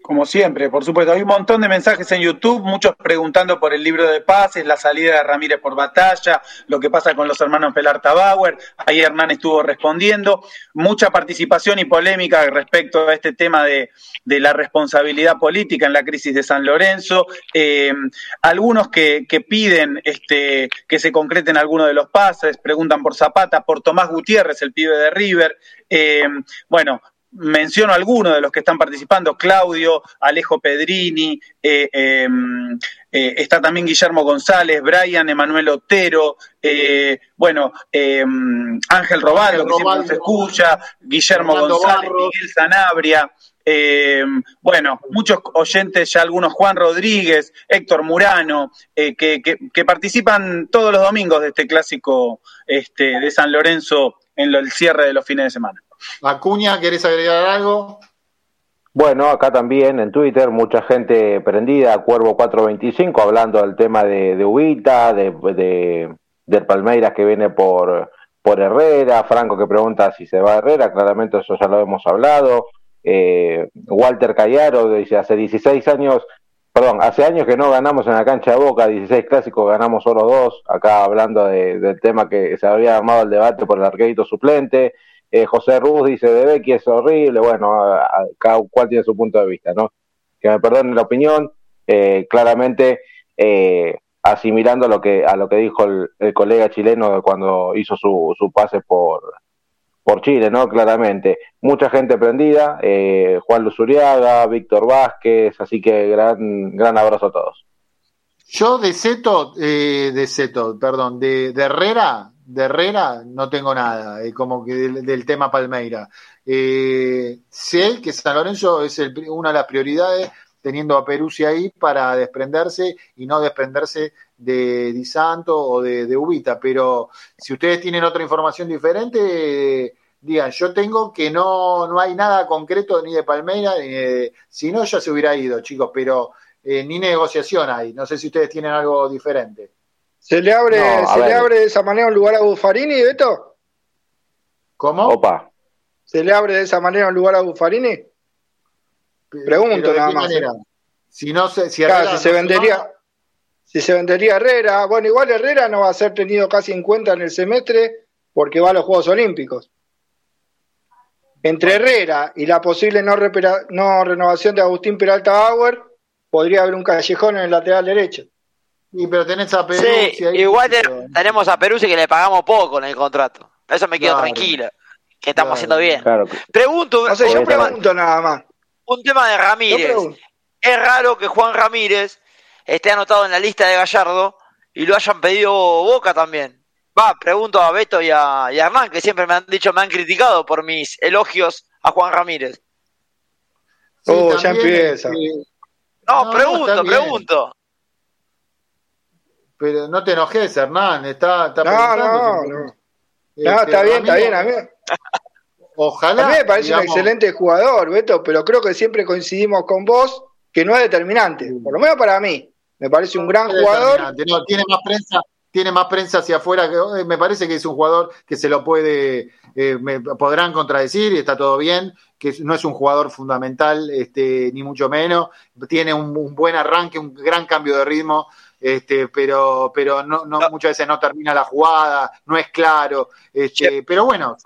Como siempre, por supuesto. Hay un montón de mensajes en YouTube, muchos preguntando por el libro de pases, la salida de Ramírez por batalla, lo que pasa con los hermanos Pelarta Bauer. Ahí Hernán estuvo respondiendo. Mucha participación y polémica respecto a este tema de, la responsabilidad política en la crisis de San Lorenzo. Eh, algunos que, piden este, que se concreten algunos de los pases, preguntan por Zapata, por Tomás Gutiérrez, el pibe de River. Eh, bueno, menciono algunos de los que están participando, Claudio, Alejo Pedrini, eh, em, eh, está también Guillermo González, Brian, Emanuel Otero, eh, bueno, em, Ángel Robaldo, que siempre nos escucha, Guillermo González, Miguel Sanabria, em, bueno, muchos oyentes, ya algunos, Juan Rodríguez, Héctor Murano, que, que, participan todos los domingos de este clásico este, de San Lorenzo en el cierre de los fines de semana. Acuña, ¿querés agregar algo? Bueno, acá también en Twitter mucha gente prendida, Cuervo 425, hablando del tema de, de Ubita, de, de, del Palmeiras que viene por, por Herrera, Franco que pregunta si se va a Herrera, claramente eso ya lo hemos hablado. Eh, Walter Callaro dice, hace 16 años, perdón, hace años que no ganamos en la cancha de Boca, 16 clásicos, ganamos solo dos, acá hablando del tema que se había armado el debate por el arqueito suplente. Eh, José Ruz dice de Becky es horrible, bueno, cada cual tiene su punto de vista, ¿no? Que me perdonen la opinión, eh, claramente eh, asimilando lo que, a lo que dijo el, colega chileno cuando hizo su, su pase por, por Chile, ¿no? Claramente. Mucha gente prendida, Juan Luzuriaga, Víctor Vázquez, así que gran, gran abrazo a todos. Yo de Seto, de Seto, perdón, de Herrera, de Herrera no tengo nada, eh, como que del, tema Palmeira. Eh, sé que San Lorenzo es una de las prioridades, teniendo a Peruzzi ahí para desprenderse y no desprenderse de Di Santo o de, Ubita. Pero si ustedes tienen otra información diferente, digan, yo tengo que no, no hay nada concreto ni de Palmeira, ni si no ya se hubiera ido, chicos, pero eh, ni negociación hay. No sé si ustedes tienen algo diferente. ¿Se le abre, ¿se le abre de esa manera un lugar a Buffarini, Beto? ¿Cómo? Opa. ¿Se le abre de esa manera un lugar a Buffarini? Pregunto nada más. Si no se, si, se vendería, si se vendería Herrera, bueno, igual Herrera no va a ser tenido casi en cuenta en el semestre porque va a los Juegos Olímpicos. Entre Herrera y la posible no, no renovación de Agustín Peralta Bauer, podría haber un callejón en el lateral derecho. Y pero tenés a Perú. Sí, igual tenemos a Perú y que le pagamos poco en el contrato. Eso me quedo tranquilo. Que estamos haciendo bien. Pregunto. No sé, yo pregunto nada más. Un tema de Ramírez. Es raro que Juan Ramírez esté anotado en la lista de Gallardo y lo hayan pedido Boca también. Va, pregunto a Beto y a, Hernán, que siempre me han dicho, me han criticado por mis elogios a Juan Ramírez. oh, ya empieza. no, pregunto, pregunto pero no te enojes, Hernán, está, está no, no, no. no, este, está bien, está bien. A mí, ojalá. A mí me parece un excelente jugador, Beto, pero creo que siempre coincidimos con vos que no es determinante, por lo menos para mí. Me parece un gran jugador. No, tiene más prensa, tiene más prensa hacia afuera. Que, eh, me parece que es un jugador que se lo puede, eh, me podrán contradecir y está todo bien, que no es un jugador fundamental, este, ni mucho menos. Tiene un buen arranque, un gran cambio de ritmo este, pero, pero no, no, muchas veces no termina la jugada, no es claro, este, pero bueno,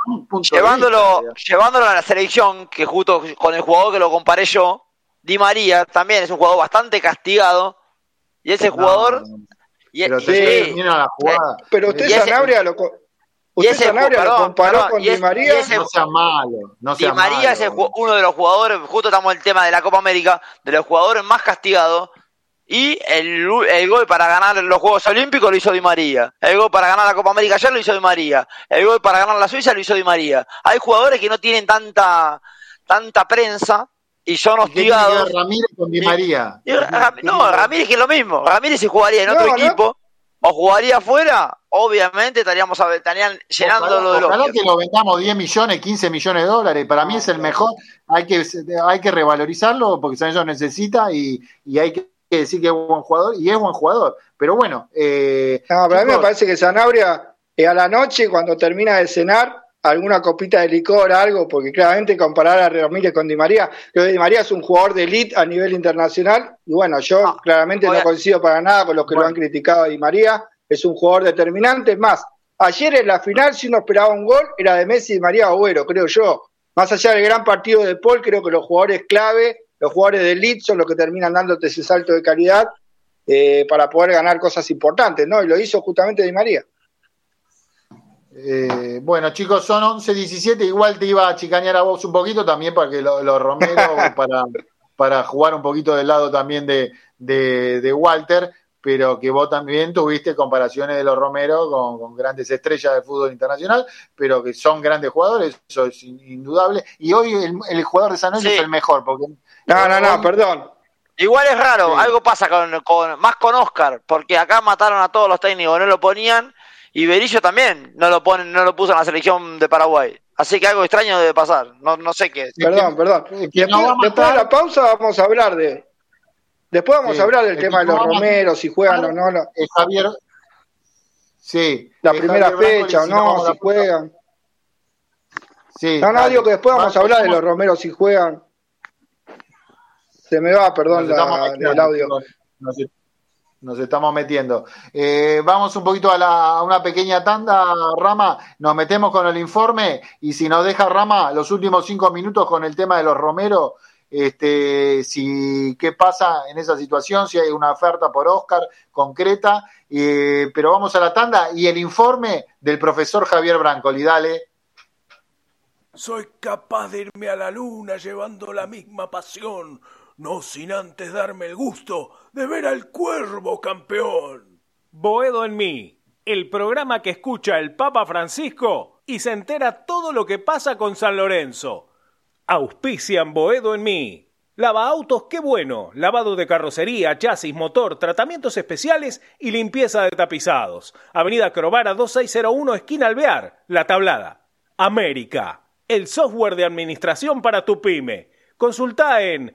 llevándolo, llevándolo a la selección, que justo con el jugador que lo comparé yo, Di María también es un jugador bastante castigado, y ese jugador... pero sí, la jugada. Pero usted Sanabria lo... Usted Sanabria lo comparó con Di María. no sea malo. No Di María es uno de los jugadores, justo estamos en el tema de la Copa América, de los jugadores más castigados y el, el, gol para ganar los Juegos Olímpicos lo hizo Di María. El gol para ganar la Copa América ayer lo hizo Di María. El gol para ganar la Suiza lo hizo Di María. Hay jugadores que no tienen tanta, tanta prensa y son hostigados. Ramírez con Di María. no, Ramírez que es lo mismo. Ramírez si jugaría en otro equipo o jugaría afuera, obviamente estaríamos estarían llenándolo de los. Ojalá que lo vendamos 10 millones, 15 millones de dólares. Para mí es el mejor. Hay que, hay que revalorizarlo porque San necesita y, y hay que que decir que es buen jugador y es buen jugador. Pero bueno. Eh, no, pero a mí me parece que Sanabria eh, a la noche, cuando termina de cenar, alguna copita de licor, algo, porque claramente comparar a Ramírez con Di María, creo que Di María es un jugador de elite a nivel internacional, y bueno, yo claramente no coincido para nada con los que lo han criticado a Di María, es un jugador determinante, es más, ayer en la final, si uno esperaba un gol, era de Messi y María Agüero, creo yo. Más allá del gran partido de Paul, creo que los jugadores clave los jugadores de elite son los que terminan dándote ese salto de calidad eh, para poder ganar cosas importantes, ¿no? Y lo hizo justamente Di María. Eh, bueno, chicos, son 11, 17. Igual te iba a chicanear a vos un poquito también para que los lo Romero, [laughs] para, para jugar un poquito del lado también de, de, Walter, pero que vos también tuviste comparaciones de los Romero con, grandes estrellas del fútbol internacional, pero que son grandes jugadores, eso es indudable. Y hoy el, jugador de San Luis es el mejor. Porque no, no, no, perdón. Igual es raro, algo pasa con, con, más con Oscar, porque acá mataron a todos los técnicos, no lo ponían, y Berillo también no lo ponen, no lo puso en la selección de Paraguay. Así que algo extraño debe pasar, no, no sé qué. Perdón, perdón. después, de la pausa vamos a hablar de, Después vamos a hablar del tema de los Romeros, si juegan o no. Javier. Sí. La primera fecha o no, si juegan. Sí, no, no, digo que después vamos a hablar de los Romeros si juegan. Se me va, perdón, la, el audio. Nos, estamos metiendo. Eh, vamos un poquito a, la, a, una pequeña tanda, Rama. Nos metemos con el informe y si nos deja Rama los últimos cinco minutos con el tema de los Romeros, este, si qué pasa en esa situación, si hay una oferta por Oscar concreta, eh, pero vamos a la tanda y el informe del profesor Javier Brancoli, dale. Soy capaz de irme a la luna llevando la misma pasión, no sin antes darme el gusto de ver al cuervo campeón. Boedo en mí, el programa que escucha el Papa Francisco y se entera todo lo que pasa con San Lorenzo Auspician Boedo en mí. Lava autos, qué bueno. Lavado de carrocería, chasis, motor, tratamientos especiales y limpieza de tapizados. Avenida Crovara 2601, esquina Alvear, La Tablada. América, el software de administración para tu pyme. Consulta en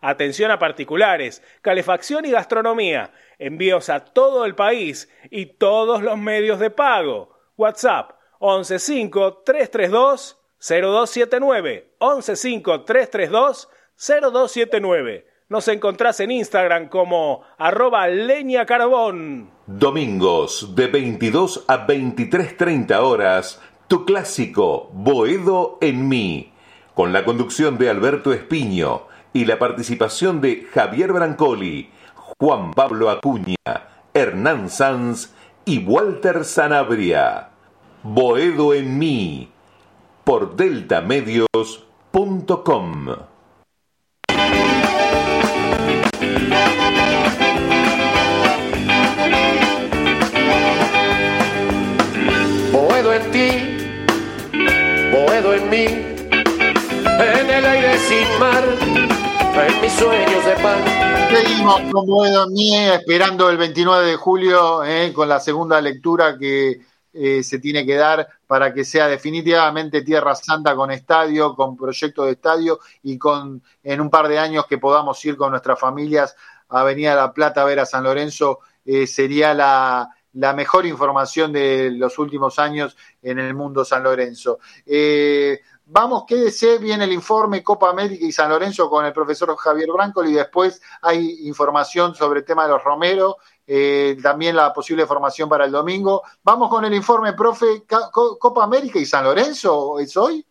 Atención a particulares, calefacción y gastronomía. Envíos a todo el país y todos los medios de pago. WhatsApp 115 332 0279 115 332 0279. Nos encontrás en Instagram como arroba leña carbón. Domingos de 22 a 23.30 horas, tu clásico Boedo en mí, con la conducción de Alberto Espiño y la participación de Javier Brancoli, Juan Pablo Acuña, Hernán Sanz y Walter Sanabria. Boedo en mí, por deltamedios.com. Boedo en ti, boedo en mí, en el aire sin mar, en mis sueños de paz. Seguimos en mí, esperando el 29 de julio, eh, con la segunda lectura que eh, se tiene que dar para que sea definitivamente Tierra Santa con estadio, con proyecto de estadio y con en un par de años que podamos ir con nuestras familias a Avenida La Plata a ver a San Lorenzo, eh, sería la, mejor información de los últimos años en el mundo San Lorenzo. Vamos, quédese bien el informe Copa América y San Lorenzo con el profesor Javier Brancoli y después hay información sobre el tema de los Romero eh, también la posible formación para el domingo. Vamos con el informe, profe, Copa América y San Lorenzo, ¿es hoy?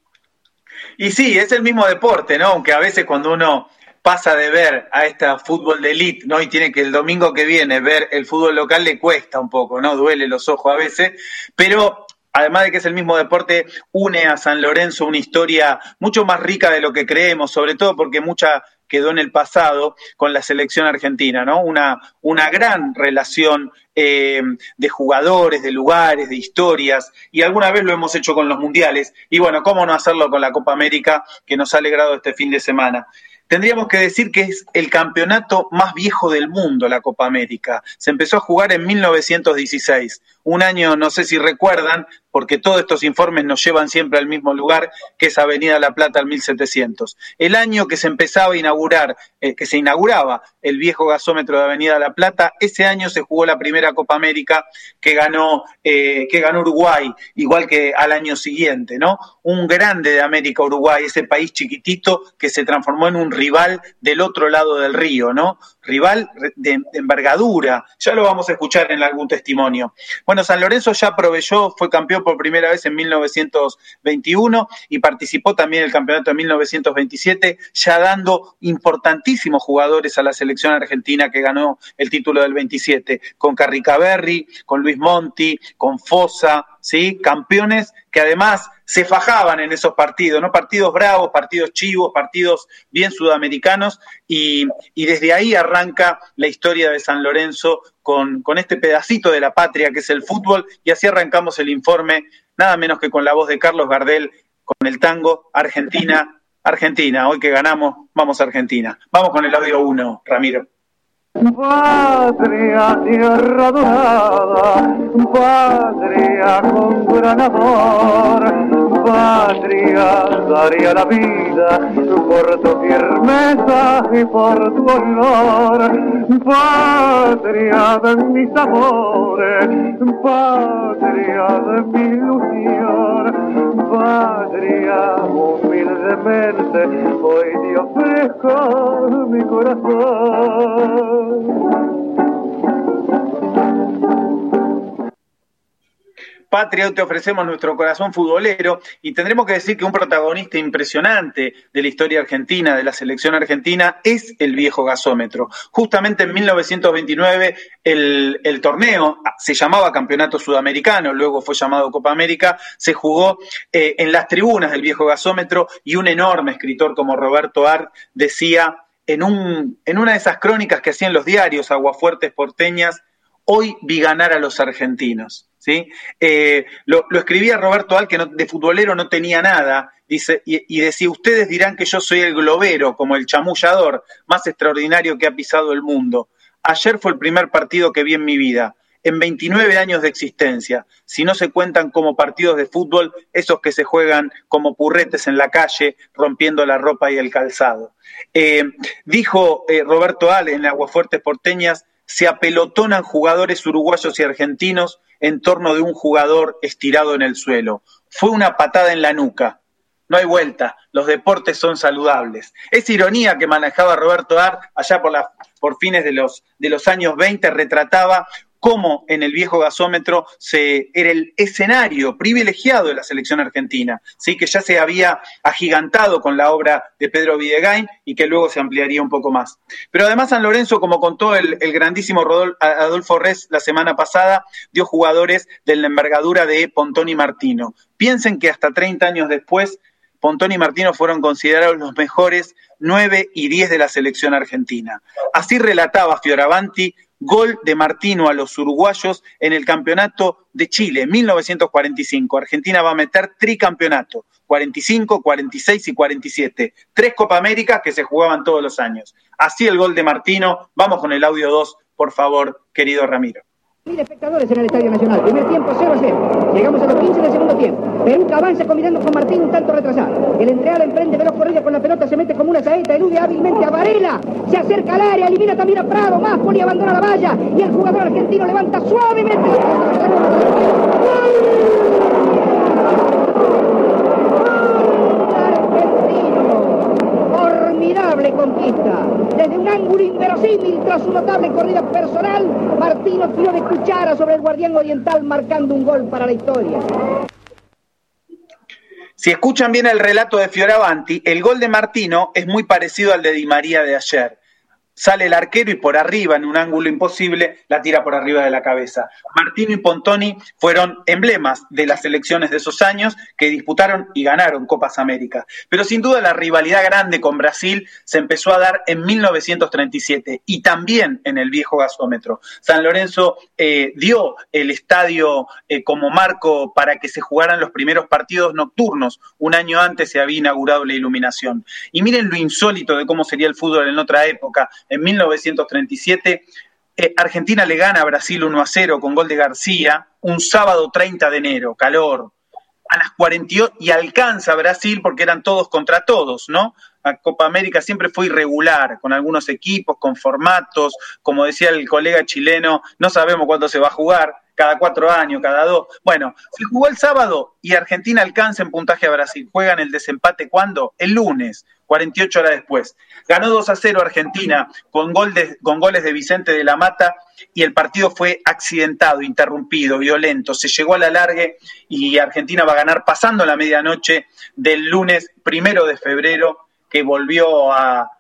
Y sí, es el mismo deporte, ¿no? Aunque a veces cuando uno pasa de ver a este fútbol de elite, ¿no? Y tiene que el domingo que viene ver el fútbol local le cuesta un poco, ¿no? Duele los ojos a veces, pero además de que es el mismo deporte, une a San Lorenzo una historia mucho más rica de lo que creemos, sobre todo porque mucha quedó en el pasado con la selección argentina, ¿no? Una, una gran relación eh, de jugadores, de lugares, de historias, y alguna vez lo hemos hecho con los mundiales, y bueno, ¿cómo no hacerlo con la Copa América que nos ha alegrado este fin de semana? Tendríamos que decir que es el campeonato más viejo del mundo, la Copa América. Se empezó a jugar en 1916, un año, no sé si recuerdan, porque todos estos informes nos llevan siempre al mismo lugar, que es Avenida La Plata al 1700. El año que se empezaba a inaugurar, eh, que se inauguraba el viejo gasómetro de Avenida La Plata, ese año se jugó la primera Copa América que ganó, eh, que ganó Uruguay, igual que al año siguiente, ¿no? Un grande de América, Uruguay, ese país chiquitito que se transformó en un rival del otro lado del río, ¿no? Rival de, envergadura, ya lo vamos a escuchar en algún testimonio. Bueno, San Lorenzo ya proveyó, fue campeón por primera vez en 1921 y participó también en el campeonato de 1927, ya dando importantísimos jugadores a la selección argentina que ganó el título del 27, con Carricaberri, con Luis Monti, con Fosa, ¿sí? Campeones que además se fajaban en esos partidos, ¿no? Partidos bravos, partidos chivos, partidos bien sudamericanos, y, desde ahí arranca la historia de San Lorenzo con, con este pedacito de la patria que es el fútbol, y así arrancamos el informe, nada menos que con la voz de Carlos Gardel, con el tango Argentina, Argentina, hoy que ganamos, vamos a Argentina. Vamos con el audio 1, Ramiro. Patria, tierra dorada, patria con gran amor, patria, daría la vida por tu firmeza y por tu honor, patria de mis amores, patria de mi ilusión, patria humildemente, hoy te ofrezco mi corazón. Patria, te ofrecemos nuestro corazón futbolero y tendremos que decir que un protagonista impresionante de la historia argentina, de la selección argentina, es el viejo gasómetro. Justamente en 1929 el, el torneo se llamaba Campeonato Sudamericano, luego fue llamado Copa América, se jugó eh, en las tribunas del viejo gasómetro y un enorme escritor como Roberto Ar decía en, un, en una de esas crónicas que hacían los diarios Aguafuertes porteñas, hoy vi ganar a los argentinos. ¿sí? Eh, lo, escribía Roberto Al, que de futbolero no tenía nada, dice, y, y, decía, ustedes dirán que yo soy el globero, como el chamullador más extraordinario que ha pisado el mundo. Ayer fue el primer partido que vi en mi vida en 29 años de existencia, si no se cuentan como partidos de fútbol esos que se juegan como purretes en la calle, rompiendo la ropa y el calzado. Eh, dijo eh, Roberto Ale en Aguafuertes Porteñas, se apelotonan jugadores uruguayos y argentinos en torno de un jugador estirado en el suelo. Fue una patada en la nuca. No hay vuelta, los deportes son saludables. Esa ironía que manejaba Roberto Ar allá por, por fines de los, de los años 20 retrataba cómo en el viejo gasómetro se, era el escenario privilegiado de la selección argentina, ¿sí? que ya se había agigantado con la obra de Pedro Videgain y que luego se ampliaría un poco más. Pero además San Lorenzo, como contó el, grandísimo Adolfo Res la semana pasada, dio jugadores de la envergadura de Pontón y Martino. Piensen que hasta 30 años después, Pontón y Martino fueron considerados los mejores 9 y 10 de la selección argentina. Así relataba Fioravanti gol de Martino a los uruguayos en el campeonato de Chile, 1945. Argentina va a meter tricampeonato, 45, 46 y 47. Tres Copa América que se jugaban todos los años. Así el gol de Martino. Vamos con el audio 2, por favor, querido Ramiro. Mil espectadores en el Estadio Nacional. Primer tiempo 0 a 0. Llegamos a los 15 del segundo tiempo. Perú avanza combinando con Martín un tanto retrasado. El entreal emprende veloz corrida con la pelota, se mete como una saeta, elude hábilmente a Varela. Se acerca al área, elimina también a Prado. Más Poli abandona la valla. Y el jugador argentino levanta suavemente formidable conquista. Desde un ángulo inverosímil, tras su notable corrida personal, Martino tiró de cuchara sobre el guardián oriental, marcando un gol para la historia. Si escuchan bien el relato de Fioravanti, el gol de Martino es muy parecido al de Di María de ayer. Sale el arquero y por arriba, en un ángulo imposible, la tira por arriba de la cabeza. Martino y Pontoni fueron emblemas de las selecciones de esos años que disputaron y ganaron Copas América. Pero sin duda la rivalidad grande con Brasil se empezó a dar en 1937 y también en el viejo gasómetro. San Lorenzo eh, dio el estadio eh, como marco para que se jugaran los primeros partidos nocturnos. Un año antes se había inaugurado la iluminación. Y miren lo insólito de cómo sería el fútbol en otra época en 1937, eh, Argentina le gana a Brasil 1 a 0 con gol de García, un sábado 30 de enero, calor, a las 48 y alcanza Brasil porque eran todos contra todos, ¿no? La Copa América siempre fue irregular, con algunos equipos, con formatos, como decía el colega chileno, no sabemos cuándo se va a jugar, cada cuatro años, cada dos. Bueno, se jugó el sábado y Argentina alcanza en puntaje a Brasil. Juegan el desempate cuándo? El lunes, 48 horas después. Ganó 2 a 0 Argentina con, gol con goles de Vicente de la Mata y el partido fue accidentado, interrumpido, violento. Se llegó a la largue y Argentina va a ganar pasando la medianoche del lunes primero de febrero que volvió a,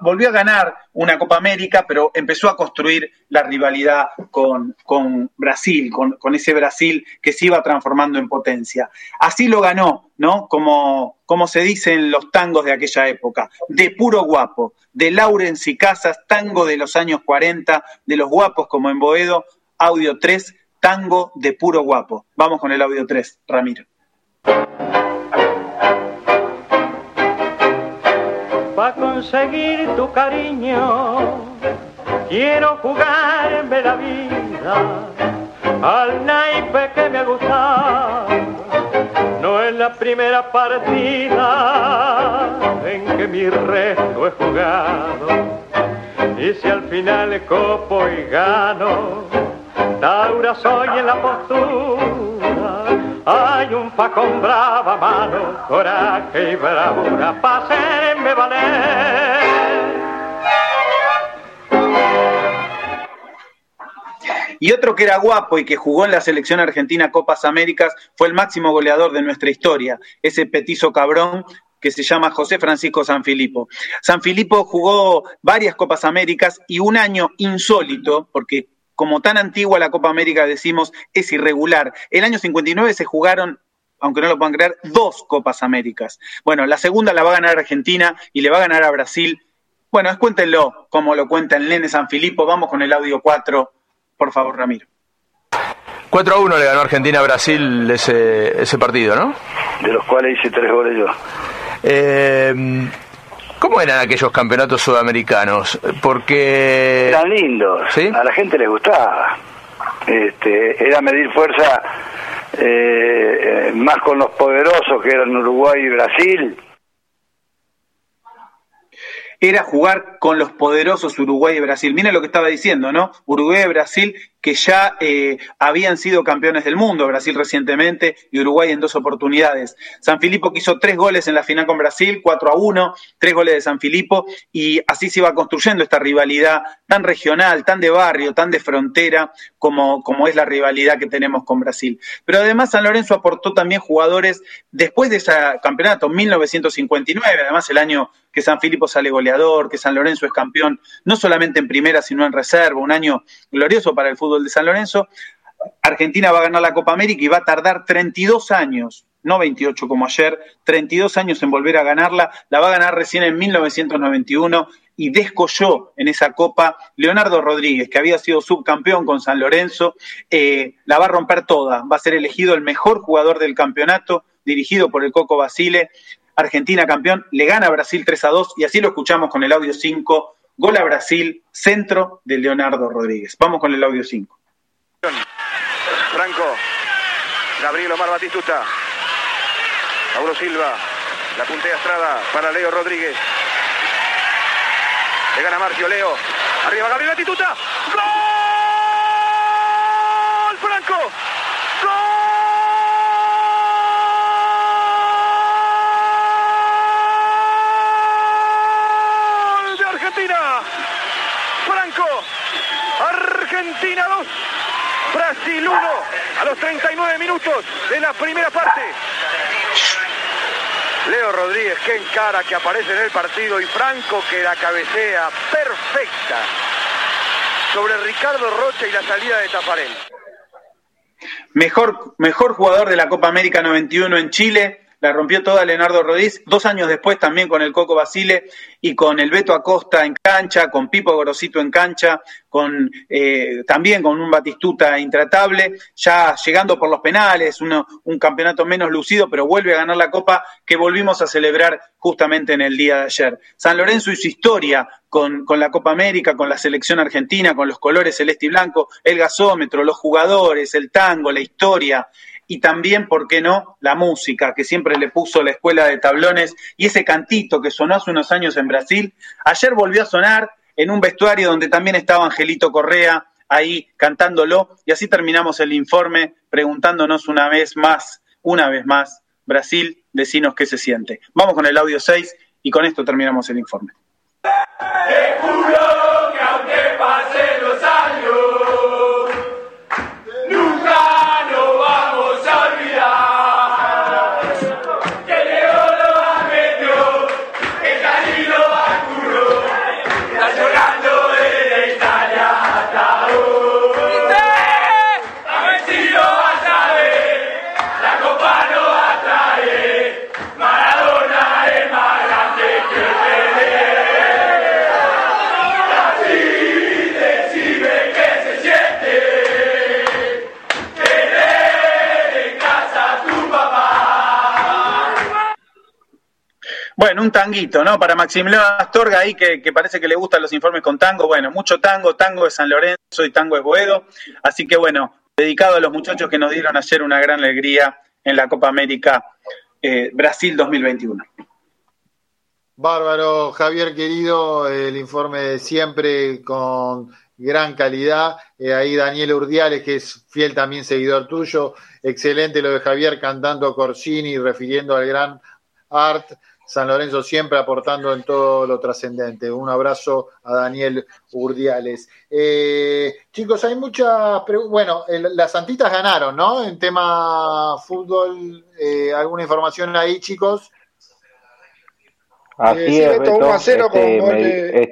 volvió a ganar una Copa América, pero empezó a construir la rivalidad con, con Brasil, con, con, ese Brasil que se iba transformando en potencia. Así lo ganó, ¿no? Como, como se dice en los tangos de aquella época, de puro guapo, de Laurens y Casas, tango de los años 40, de los guapos como en Boedo, audio 3, tango de puro guapo. Vamos con el audio 3, Ramiro. Para conseguir tu cariño. Quiero jugarme la vida al naipe que me ha gustado. No es la primera partida en que mi resto he jugado. Y si al final copo y gano, Taura soy en la postura hay un facón brava mano, coraje y bravura para hacerme valer. Y otro que era guapo y que jugó en la selección argentina Copas Américas fue el máximo goleador de nuestra historia, ese petizo cabrón que se llama José Francisco Sanfilippo. Sanfilippo jugó varias Copas Américas y un año insólito, porque como tan antigua la Copa América, decimos, es irregular. El año 59 se jugaron aunque no lo puedan creer, dos Copas Américas. Bueno, la segunda la va a ganar Argentina y le va a ganar a Brasil. Bueno, cuéntenlo como lo cuenta el nene San Filipo. Vamos con el audio 4, por favor, Ramiro. 4 a 1 le ganó Argentina a Brasil ese, ese partido, ¿no? De los cuales hice tres goles yo. Eh, ¿Cómo eran aquellos campeonatos sudamericanos? Porque... Eran lindos, a la gente les gustaba. Este, era medir fuerza eh, más con los poderosos que eran Uruguay y Brasil. Era jugar con los poderosos Uruguay y Brasil. Mira lo que estaba diciendo, ¿no? Uruguay y Brasil que ya eh, habían sido campeones del mundo, Brasil recientemente y Uruguay en dos oportunidades. San Filipo quiso tres goles en la final con Brasil, 4 a 1, tres goles de San Filipo, y así se iba construyendo esta rivalidad tan regional, tan de barrio, tan de frontera, como, como es la rivalidad que tenemos con Brasil. Pero además San Lorenzo aportó también jugadores después de ese campeonato, 1959, además el año que San Filipo sale goleador, que San Lorenzo es campeón, no solamente en primera, sino en reserva, un año glorioso para el fútbol de San Lorenzo. Argentina va a ganar la Copa América y va a tardar 32 años, no 28 como ayer, 32 años en volver a ganarla. La va a ganar recién en 1991 y descolló en esa Copa Leonardo Rodríguez, que había sido subcampeón con San Lorenzo. Eh, la va a romper toda. Va a ser elegido el mejor jugador del campeonato, dirigido por el Coco Basile. Argentina campeón, le gana a Brasil 3 a 2 y así lo escuchamos con el audio 5 Gol a Brasil, centro de Leonardo Rodríguez. Vamos con el audio 5. Franco, Gabriel Omar Batistuta, Mauro Silva, la puntea Estrada para Leo Rodríguez. Le gana Marcio Leo. Arriba Gabriel Batistuta. ¡Gol! Franco. ¡Gol! Argentina 2, Brasil 1 a los 39 minutos de la primera parte. Leo Rodríguez que encara, que aparece en el partido y Franco que la cabecea perfecta sobre Ricardo Rocha y la salida de Taparel. Mejor, mejor jugador de la Copa América 91 en Chile, la rompió toda Leonardo Rodríguez, dos años después también con el Coco Basile y con el Beto Acosta en cancha, con Pipo Gorosito en cancha, con eh, también con un Batistuta intratable, ya llegando por los penales, un campeonato menos lucido, pero vuelve a ganar la Copa que volvimos a celebrar justamente en el día de ayer. San Lorenzo y su historia con, con la Copa América, con la selección argentina, con los colores celeste y blanco, el gasómetro, los jugadores, el tango, la historia, y también, ¿por qué no?, la música, que siempre le puso la escuela de tablones y ese cantito que sonó hace unos años en Brasil, ayer volvió a sonar en un vestuario donde también estaba Angelito Correa ahí cantándolo y así terminamos el informe preguntándonos una vez más, una vez más, Brasil, decinos qué se siente. Vamos con el audio 6 y con esto terminamos el informe. Un tanguito, ¿no? Para Maximiliano Astorga ahí que, parece que le gustan los informes con tango. Bueno, mucho tango, tango de San Lorenzo y tango de Boedo. Así que bueno, dedicado a los muchachos que nos dieron ayer una gran alegría en la Copa América eh, Brasil 2021. Bárbaro, Javier querido, el informe de siempre con gran calidad. Eh, ahí Daniel Urdiales, que es fiel también seguidor tuyo. Excelente lo de Javier cantando Corsini, refiriendo al gran art. San Lorenzo siempre aportando en todo lo trascendente. Un abrazo a Daniel Urdiales. Eh, chicos, hay muchas preguntas. Bueno, el- las Santitas ganaron, ¿no? En tema fútbol, eh, ¿alguna información ahí, chicos? Así Eh, sí, es, Beto, Beto. 1 a 0 Este, con gol me-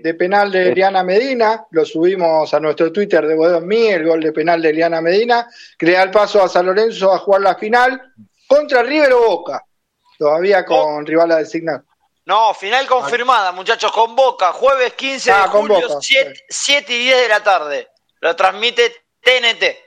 de, penal de Eliana Medina. Lo subimos a nuestro Twitter de mí, el gol de penal de Eliana Medina, que le da el paso a San Lorenzo a jugar la final contra River o Boca. Todavía con rival a designar. No, final confirmada, muchachos, con Boca, jueves 15 Ah, de con julio, Boca, 7, y 10 de la tarde. Lo transmite TNT.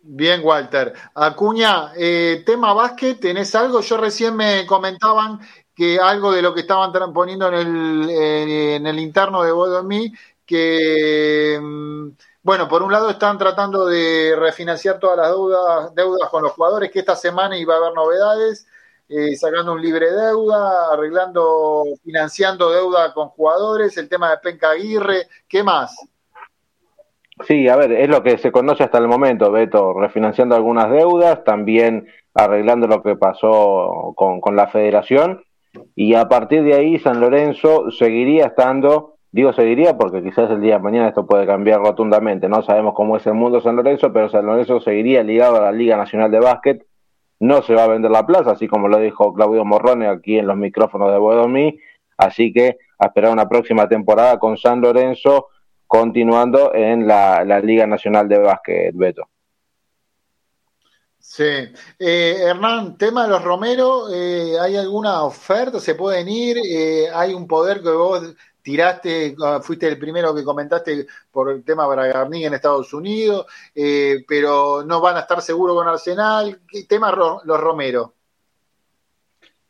Bien, Walter. Acuña, eh, tema básquet, ¿tenés algo? Yo recién me comentaban que algo de lo que estaban poniendo en el, eh, en el interno de Bodomí, que, mm, bueno, por un lado están tratando de refinanciar todas las deudas, deudas con los jugadores, que esta semana iba a haber novedades, eh, sacando un libre deuda, arreglando, financiando deuda con jugadores, el tema de Penca Aguirre, ¿qué más? Sí, a ver, es lo que se conoce hasta el momento, Beto, refinanciando algunas deudas, también arreglando lo que pasó con, con la federación, y a partir de ahí San Lorenzo seguiría estando, digo seguiría porque quizás el día de mañana esto puede cambiar rotundamente, no sabemos cómo es el mundo San Lorenzo, pero San Lorenzo seguiría ligado a la Liga Nacional de Básquet, no se va a vender la plaza, así como lo dijo Claudio Morrone aquí en los micrófonos de Boedomí, así que a esperar una próxima temporada con San Lorenzo continuando en la, la Liga Nacional de Básquet, Beto. Sí. Eh, Hernán, tema de los Romero, eh, ¿hay alguna oferta? ¿Se pueden ir? Eh, ¿Hay un poder que vos tiraste, ah, fuiste el primero que comentaste por el tema Bragarni en Estados Unidos, eh, pero no van a estar seguros con Arsenal? ¿Qué tema ro- los Romero?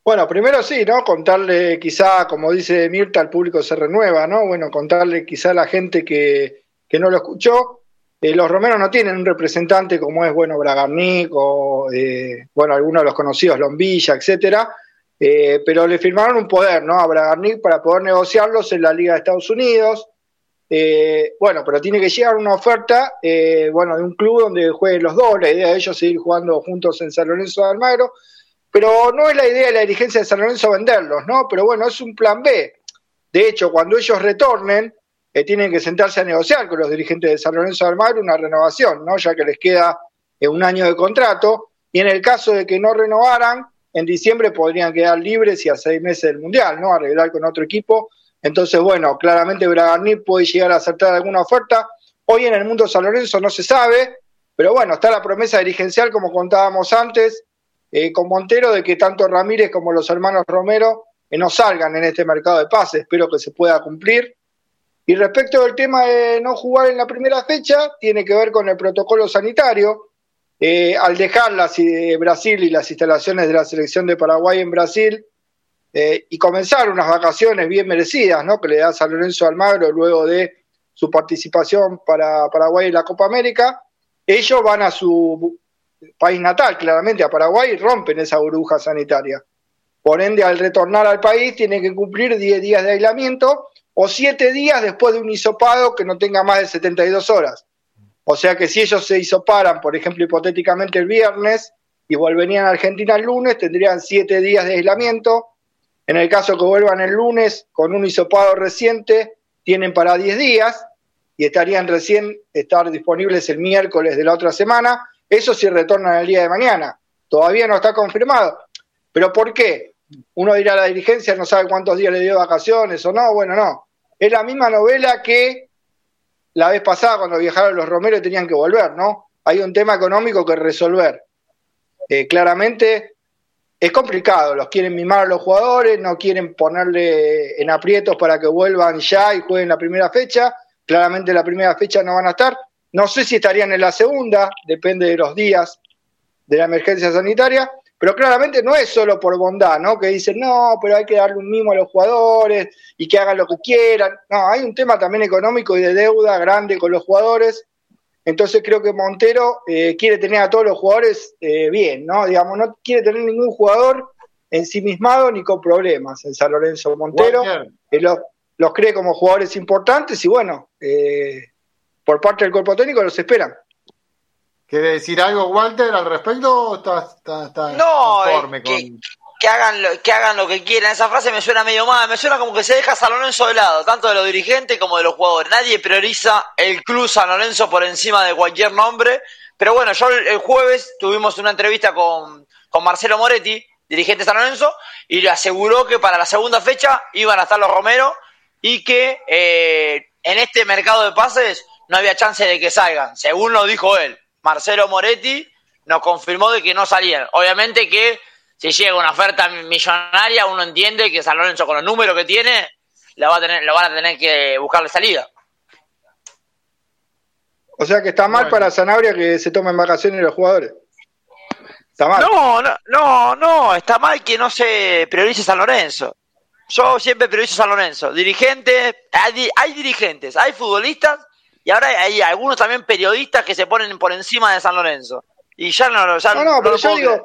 Bueno, primero sí, ¿no? Contarle quizá, como dice Mirta, al público se renueva, ¿no? Bueno, contarle quizá a la gente que, que no lo escuchó. eh, los romeros no tienen un representante como es, bueno, Bragarnik o, eh, bueno, algunos de los conocidos, Lombilla, etcétera, eh, pero le firmaron un poder, ¿no? A Bragarnik para poder negociarlos en la Liga de Estados Unidos. Eh, bueno, pero tiene que llegar una oferta, eh, bueno, de un club donde jueguen los dos. La idea de ellos es seguir jugando juntos en San Lorenzo de Almagro, pero no es la idea de la dirigencia de San Lorenzo venderlos, ¿no? Pero bueno, es un plan B. De hecho, cuando ellos retornen, eh, tienen que sentarse a negociar con los dirigentes de San Lorenzo de Almagro una renovación, ¿no? Ya que les queda eh, un año de contrato. Y en el caso de que no renovaran, en diciembre podrían quedar libres y a seis meses del Mundial, ¿no? Arreglar con otro equipo. Entonces, bueno, claramente Bragarni puede llegar a aceptar alguna oferta. Hoy en el mundo San Lorenzo no se sabe, pero bueno, está la promesa dirigencial, como contábamos antes, eh, con Montero, de que tanto Ramírez como los hermanos Romero eh, no salgan en este mercado de pases. Espero que se pueda cumplir. Y respecto del tema de no jugar en la primera fecha, tiene que ver con el protocolo sanitario. Eh, al dejar las, eh, Brasil y las instalaciones de la selección de Paraguay en Brasil eh, y comenzar unas vacaciones bien merecidas, ¿no? Que le da San Lorenzo Almagro luego de su participación para Paraguay en la Copa América, ellos van a su país natal, claramente a Paraguay, y rompen esa burbuja sanitaria. Por ende, al retornar al país, tienen que cumplir 10 días de aislamiento o 7 días después de un hisopado que no tenga más de 72 horas. O sea que si ellos se hisoparan, por ejemplo, hipotéticamente el viernes y volverían a Argentina el lunes, tendrían 7 días de aislamiento. En el caso que vuelvan el lunes con un hisopado reciente, tienen para 10 días y estarían recién estar disponibles el miércoles de la otra semana. Eso sí retornan el día de mañana. Todavía no está confirmado. ¿Pero por qué? Uno dirá la dirigencia no sabe cuántos días le dio vacaciones o no. Bueno, no. Es la misma novela que la vez pasada cuando viajaron los Romeros tenían que volver, ¿no? Hay un tema económico que resolver. Eh, claramente es complicado, los quieren mimar a los jugadores, no quieren ponerle en aprietos para que vuelvan ya y jueguen la primera fecha. Claramente la primera fecha no van a estar. No sé si estarían en la segunda, depende de los días de la emergencia sanitaria, pero claramente no es solo por bondad, ¿no? Que dicen, no, pero hay que darle un mimo a los jugadores y que hagan lo que quieran. No, hay un tema también económico y de deuda grande con los jugadores. Entonces creo que Montero eh, quiere tener a todos los jugadores eh, bien, ¿no? Digamos, no quiere tener ningún jugador ensimismado ni con problemas en San Lorenzo Montero. Eh, los, los cree como jugadores importantes y bueno, eh, por parte del cuerpo técnico los esperan. ¿Quiere decir algo, Walter, al respecto o estás, estás- estás No, conforme eh, con... que, que hagan lo, que hagan lo que quieran. Esa frase me suena medio mal, me suena como que se deja San Lorenzo de lado, tanto de los dirigentes como de los jugadores. Nadie prioriza el club San Lorenzo por encima de cualquier nombre. Pero bueno, yo el, el jueves tuvimos una entrevista con, con Marcelo Moretti, dirigente de San Lorenzo, y le aseguró que para la segunda fecha iban a estar los Romero y que eh, en este mercado de pases no había chance de que salgan, según lo dijo él. Marcelo Moretti nos confirmó de que no salían. Obviamente que si llega una oferta millonaria, uno entiende que San Lorenzo con los números que tiene, la va a tener, lo van a tener que buscarle salida. O sea que está mal para Sanabria que se tomen vacaciones los jugadores. Está mal. No, no, no, no, está mal que no se priorice San Lorenzo. Yo siempre priorizo San Lorenzo. Dirigentes, hay, di- hay dirigentes, hay futbolistas y ahora hay algunos también periodistas que se ponen por encima de San Lorenzo. Y ya no, ya No, no, pero lo yo digo, creer.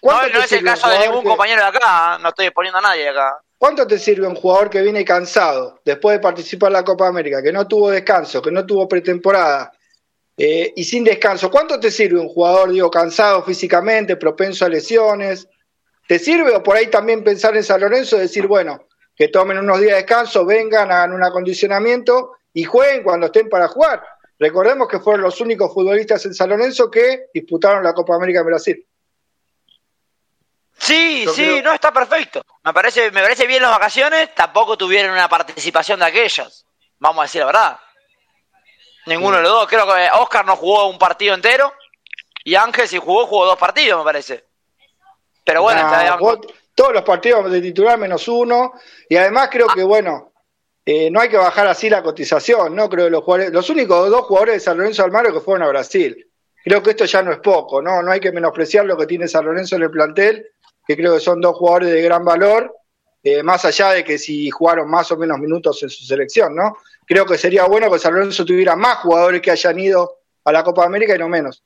¿cuánto no, no es el caso de ningún que- compañero de acá, ¿eh? no estoy exponiendo a nadie de acá. ¿Cuánto te sirve un jugador que viene cansado después de participar en la Copa América, que no tuvo descanso, que no tuvo pretemporada eh, y sin descanso? ¿Cuánto te sirve un jugador, digo, cansado físicamente, propenso a lesiones? ¿Te sirve o por ahí también pensar en San Lorenzo y decir, bueno, que tomen unos días de descanso, vengan, hagan un acondicionamiento y jueguen cuando estén para jugar? Recordemos que fueron los únicos futbolistas en San Lorenzo que disputaron la Copa América en Brasil. Sí, Yo sí, creo- no está perfecto. Me parece, me parece bien las vacaciones, tampoco tuvieron una participación de aquellos. Vamos a decir la verdad. Ninguno de los dos. Creo que Oscar no jugó un partido entero y Ángel si jugó, jugó dos partidos, me parece. Pero bueno, Nah, está- vos- todos los partidos de titular menos uno. Y además creo que, bueno, eh, no hay que bajar así la cotización, ¿no? Creo que los jugadores, los únicos dos jugadores de San Lorenzo Almagro que fueron a Brasil. Creo que esto ya no es poco, ¿no? No hay que menospreciar lo que tiene San Lorenzo en el plantel, que creo que son dos jugadores de gran valor, eh, más allá de que si jugaron más o menos minutos en su selección, ¿no? Creo que sería bueno que San Lorenzo tuviera más jugadores que hayan ido a la Copa América y no menos.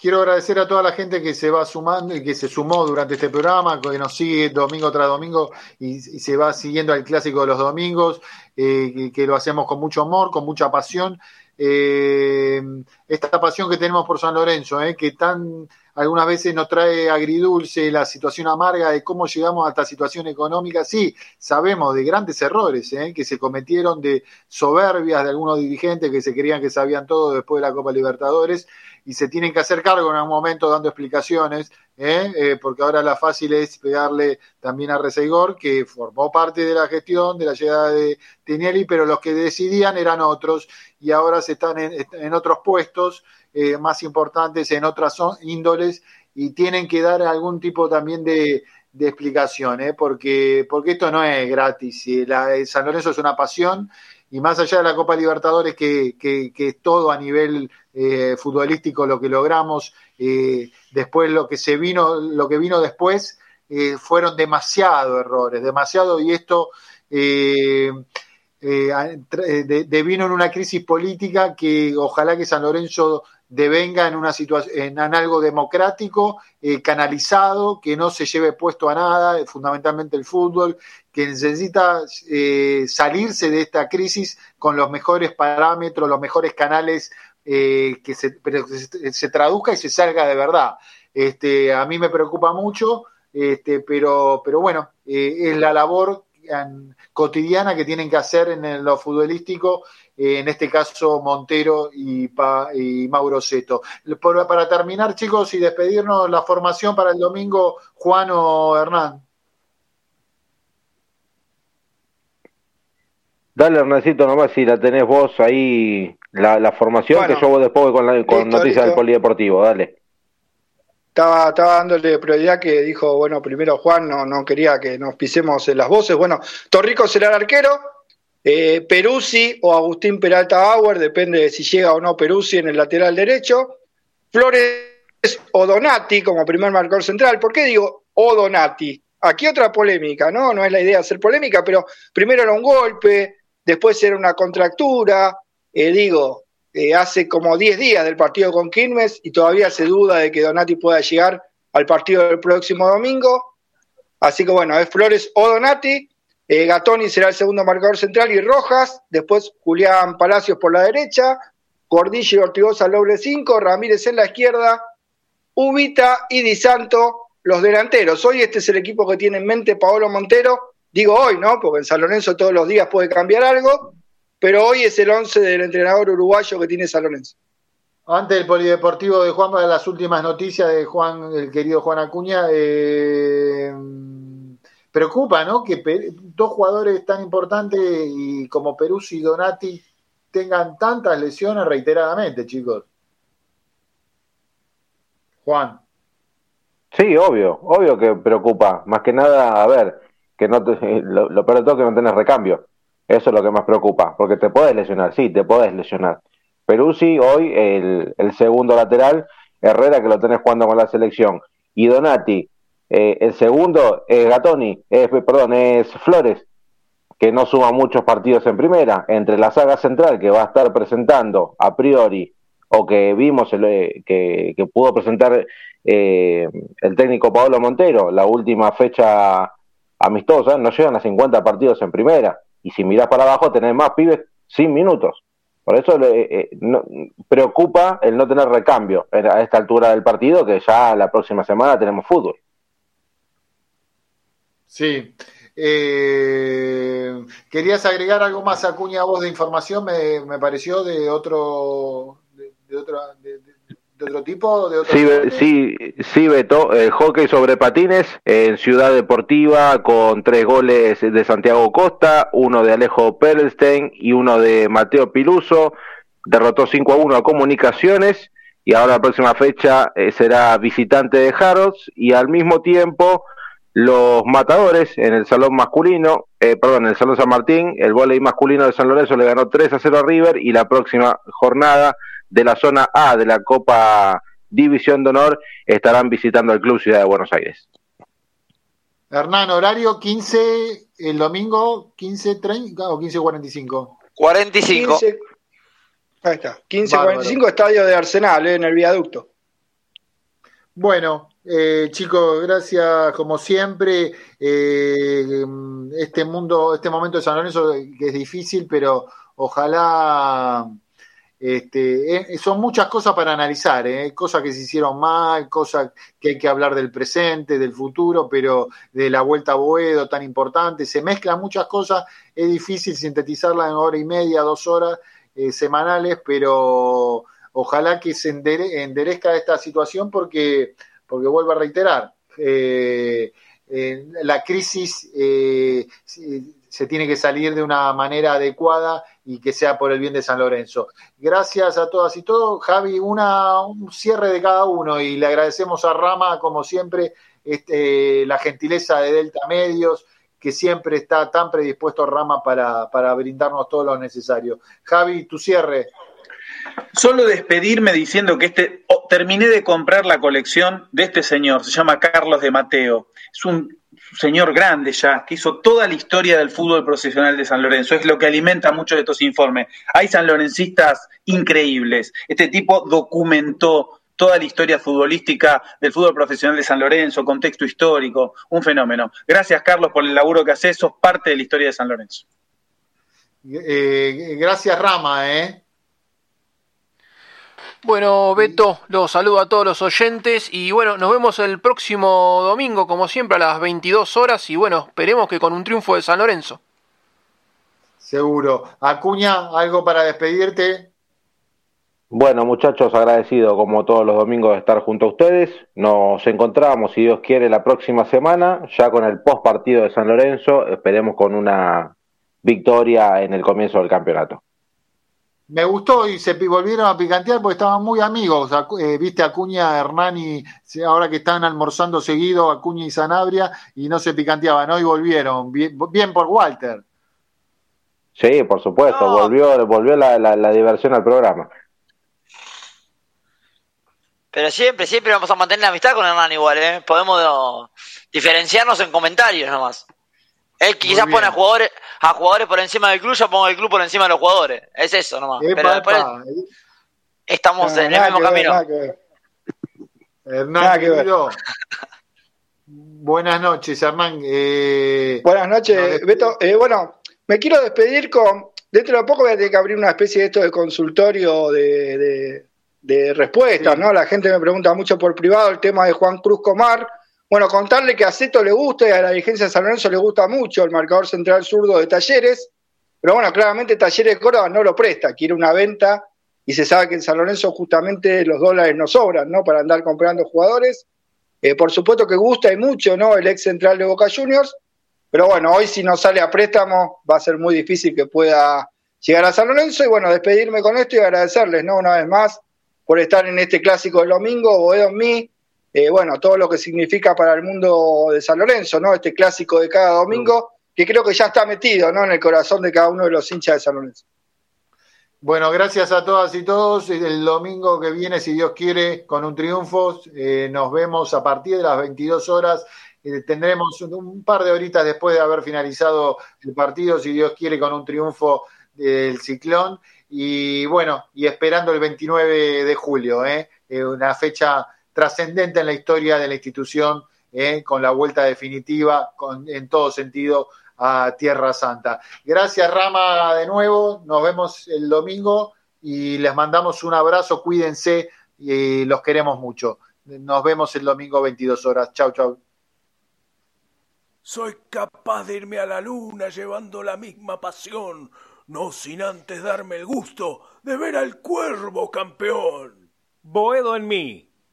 Quiero agradecer a toda la gente que se va sumando y que se sumó durante este programa, que nos sigue domingo tras domingo y, se va siguiendo al clásico de los domingos, eh, que, que lo hacemos con mucho amor, con mucha pasión. Eh, esta pasión que tenemos por San Lorenzo, eh, que tan algunas veces nos trae agridulce la situación amarga de cómo llegamos a esta situación económica. Sí, sabemos de grandes errores eh, que se cometieron, de soberbias de algunos dirigentes que se creían que sabían todo después de la Copa Libertadores y se tienen que hacer cargo en algún momento dando explicaciones, ¿eh? Eh, porque ahora la fácil es pegarle también a Reseigor, que formó parte de la gestión de la llegada de Tinieli, pero los que decidían eran otros y ahora se están en, otros puestos eh, más importantes, en otras índoles y tienen que dar algún tipo también de, de explicación, ¿eh? porque, porque esto no es gratis. La, San Lorenzo es una pasión y más allá de la Copa Libertadores, que, que, que es todo a nivel eh, futbolístico lo que logramos, eh, después lo que se vino, lo que vino después, eh, fueron demasiados errores, demasiado, y esto eh, de, devino en una crisis política que ojalá que San Lorenzo devenga en una situación, en, algo democrático, canalizado, que no se lleve puesto a nada, fundamentalmente el fútbol, que necesita salirse de esta crisis con los mejores parámetros, los mejores canales, eh, que, se, se, traduzca y se salga de verdad. Este, a mí me preocupa mucho, este, pero, pero bueno, es la labor cotidiana que tienen que hacer en lo futbolístico en este caso Montero y, pa, y Mauro Seto. Para terminar, chicos, y despedirnos, la formación para el domingo, Juan o Hernán. Dale, Hernancito, nomás si la tenés vos ahí, la, la formación, bueno, que yo voy después con, la, con listo, noticias listo. del polideportivo, dale. Estaba, estaba dándole prioridad que dijo, bueno, primero Juan no, no quería que nos pisemos en las voces. Bueno, Torrico será el arquero, eh, Peruzzi o Agustín Peralta Bauer, depende de si llega o no Peruzzi en el lateral derecho. Flores o Donati como primer marcador central. ¿Por qué digo o Donati? Aquí otra polémica, ¿no? No es la idea hacer polémica, pero primero era un golpe, después era una contractura. Eh, digo, eh, hace como 10 días del partido con Quilmes y todavía se duda de que Donati pueda llegar al partido del próximo domingo. Así que bueno, es Flores o Donati. Eh, Gatoni será el segundo marcador central y Rojas, después Julián Palacios por la derecha, Gordillo y Ortigosa al doble 5, Ramírez en la izquierda, Ubita y Di Santo los delanteros. Hoy este es el equipo que tiene en mente Paolo Montero, digo hoy, ¿no? Porque en San Lorenzo todos los días puede cambiar algo, pero hoy es el 11 del entrenador uruguayo que tiene San Lorenzo. Antes del polideportivo de Juan, para las últimas noticias de Juan, el querido Juan Acuña, eh preocupa, ¿no? Que dos jugadores tan importantes y como Peruzzi y Donati tengan tantas lesiones reiteradamente, chicos. Juan. Sí, obvio, obvio que preocupa. Más que nada, a ver, que no te, [laughs] lo, peor de todo es que no tenés recambio. Eso es lo que más preocupa, porque te puedes lesionar, sí, te puedes lesionar. Peruzzi hoy, el, segundo lateral, Herrera que lo tenés jugando con la selección, y Donati, eh, el segundo es Gatoni, es, perdón, es Flores, que no suma muchos partidos en primera. Entre la saga central que va a estar presentando a priori, o que vimos el, eh, que, que, pudo presentar eh, el técnico Pablo Montero, la última fecha amistosa, no llegan a 50 partidos en primera. Y si mirás para abajo, tenés más pibes sin minutos. Por eso eh, no, preocupa el no tener recambio a esta altura del partido, que ya la próxima semana tenemos fútbol. Sí. Eh, ¿Querías agregar algo más, Acuña, voz de información? Me, me pareció de otro, de, de, otro tipo. De otro sí, sí, sí, Beto. El hockey sobre patines en Ciudad Deportiva con tres goles de Santiago Costa, uno de Alejo Perlstein y uno de Mateo Piluso. Derrotó 5 a 1 a Comunicaciones y ahora la próxima fecha eh, será visitante de Harrods y al mismo tiempo los matadores en el salón masculino, eh, perdón, en el salón San Martín, el voleibol masculino de San Lorenzo le ganó 3 a 0 a River y la próxima jornada de la zona A de la Copa División de Honor estarán visitando el Club Ciudad de Buenos Aires. Hernán, horario 15 el domingo, 15.30 o 15.45. 45. 15, ahí está, 15.45 estadio de Arsenal, eh, en el viaducto. Bueno, eh, chicos, gracias como siempre. Eh, este mundo, este momento de San Lorenzo que es difícil, pero ojalá este, son muchas cosas para analizar, eh, cosas que se hicieron mal, cosas que hay que hablar del presente, del futuro, pero de la vuelta a Boedo tan importante, se mezclan muchas cosas, es difícil sintetizarla en hora y media, dos horas eh, semanales, pero ojalá que se endere, enderezca esta situación porque, porque vuelvo a reiterar, eh, la crisis se tiene que salir de una manera adecuada y que sea por el bien de San Lorenzo. Gracias a todas y todos. Javi, una, un cierre de cada uno y le agradecemos a Rama, como siempre, este, la gentileza de Delta Medios, que siempre está tan predispuesto Rama para, para brindarnos todo lo necesario. Javi, tu cierre. Solo despedirme diciendo que este oh, terminé de comprar la colección de este señor, se llama Carlos de Mateo. Es un señor grande ya, que hizo toda la historia del fútbol profesional de San Lorenzo. Es lo que alimenta muchos de estos informes. Hay sanlorencistas increíbles. Este tipo documentó toda la historia futbolística del fútbol profesional de San Lorenzo, contexto histórico, un fenómeno. Gracias, Carlos, por el laburo que haces. Sos parte de la historia de San Lorenzo. Eh, gracias, Rama, ¿eh? Bueno, Beto, los saludo a todos los oyentes y bueno, nos vemos el próximo domingo, como siempre, a las 22 horas y bueno, esperemos que con un triunfo de San Lorenzo. Seguro. Acuña, ¿algo para despedirte? Bueno, muchachos, agradecido como todos los domingos de estar junto a ustedes. Nos encontramos, si Dios quiere, la próxima semana, ya con el post partido de San Lorenzo. Esperemos con una victoria en el comienzo del campeonato. Me gustó y se volvieron a picantear porque estaban muy amigos. Eh, Viste Acuña, Hernani, ahora que están almorzando seguido, Acuña y Sanabria, y no se picanteaban. Hoy volvieron. Bien, bien por Walter. Sí, por supuesto. No. Volvió, volvió la, la, la diversión al programa. Pero siempre, siempre vamos a mantener la amistad con Hernán igual, ¿eh? Podemos no, diferenciarnos en comentarios nomás. Él quizás pone a jugadores, a jugadores por encima del club, yo pongo el club por encima de los jugadores. Es eso nomás. Epa, Pero después epa. estamos No, en el mismo camino. nada que ver. Hernán, Nada que ver. querido. Buenas noches, Hernán. Eh, Buenas noches, Beto. Eh, bueno, me quiero despedir con. Dentro de poco voy a tener que abrir una especie de esto de consultorio de, de- de respuestas, ¿no? La gente me pregunta mucho por privado el tema de Juan Cruz Comar. Bueno, contarle que a Ceto le gusta y a la dirigencia de San Lorenzo le gusta mucho el marcador central zurdo de Talleres, pero bueno, claramente Talleres de Córdoba no lo presta, quiere una venta y se sabe que en San Lorenzo justamente los dólares no sobran, ¿no? Para andar comprando jugadores. Eh, por supuesto que gusta y mucho, ¿no? El ex central de Boca Juniors, pero bueno, hoy si no sale a préstamo va a ser muy difícil que pueda llegar a San Lorenzo y bueno, despedirme con esto y agradecerles, ¿no? Una vez más por estar en este clásico del domingo, Boedo en mí, eh, bueno, todo lo que significa para el mundo de San Lorenzo, ¿no? Este clásico de cada domingo, que creo que ya está metido, ¿no? En el corazón de cada uno de los hinchas de San Lorenzo. Bueno, gracias a todas y todos. El domingo que viene, si Dios quiere, con un triunfo, eh, nos vemos a partir de las 22 horas. Eh, tendremos un, un par de horitas después de haber finalizado el partido, si Dios quiere, con un triunfo del Ciclón. Y bueno, y esperando el 29 de julio, ¿eh? Una fecha trascendente en la historia de la institución, ¿eh? con la vuelta definitiva, con, en todo sentido, a Tierra Santa. Gracias, Rama, de nuevo. Nos vemos el domingo y les mandamos un abrazo. Cuídense y los queremos mucho. Nos vemos el domingo 22 horas. Chau, chau. Soy capaz de irme a la luna llevando la misma pasión, no sin antes darme el gusto de ver al cuervo campeón. Boedo en mí,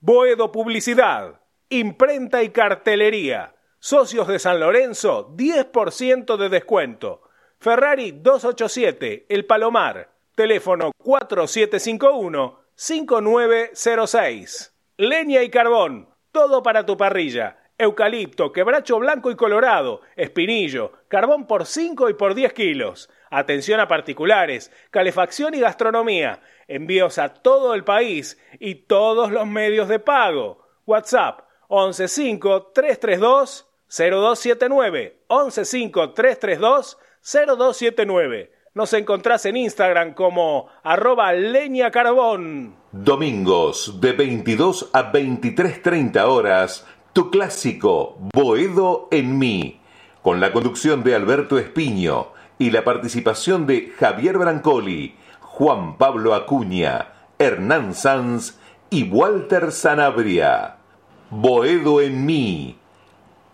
Boedo Publicidad, Imprenta y Cartelería. Socios de San Lorenzo, 10% de descuento. Ferrari 287, El Palomar. Teléfono 5906. Leña y carbón, todo para tu parrilla. Eucalipto, quebracho blanco y colorado, espinillo, carbón por 5 y por 10 kilos. Atención a particulares, calefacción y gastronomía. Envíos a todo el país y todos los medios de pago. WhatsApp 115-332-0279. 115-332-0279. Nos encontrás en Instagram como arroba leña carbón. Domingos de 22 a 23.30 horas, tu clásico Boedo en mí, con la conducción de Alberto Espiño y la participación de Javier Brancoli, Juan Pablo Acuña, Hernán Sanz y Walter Sanabria. Boedo en mí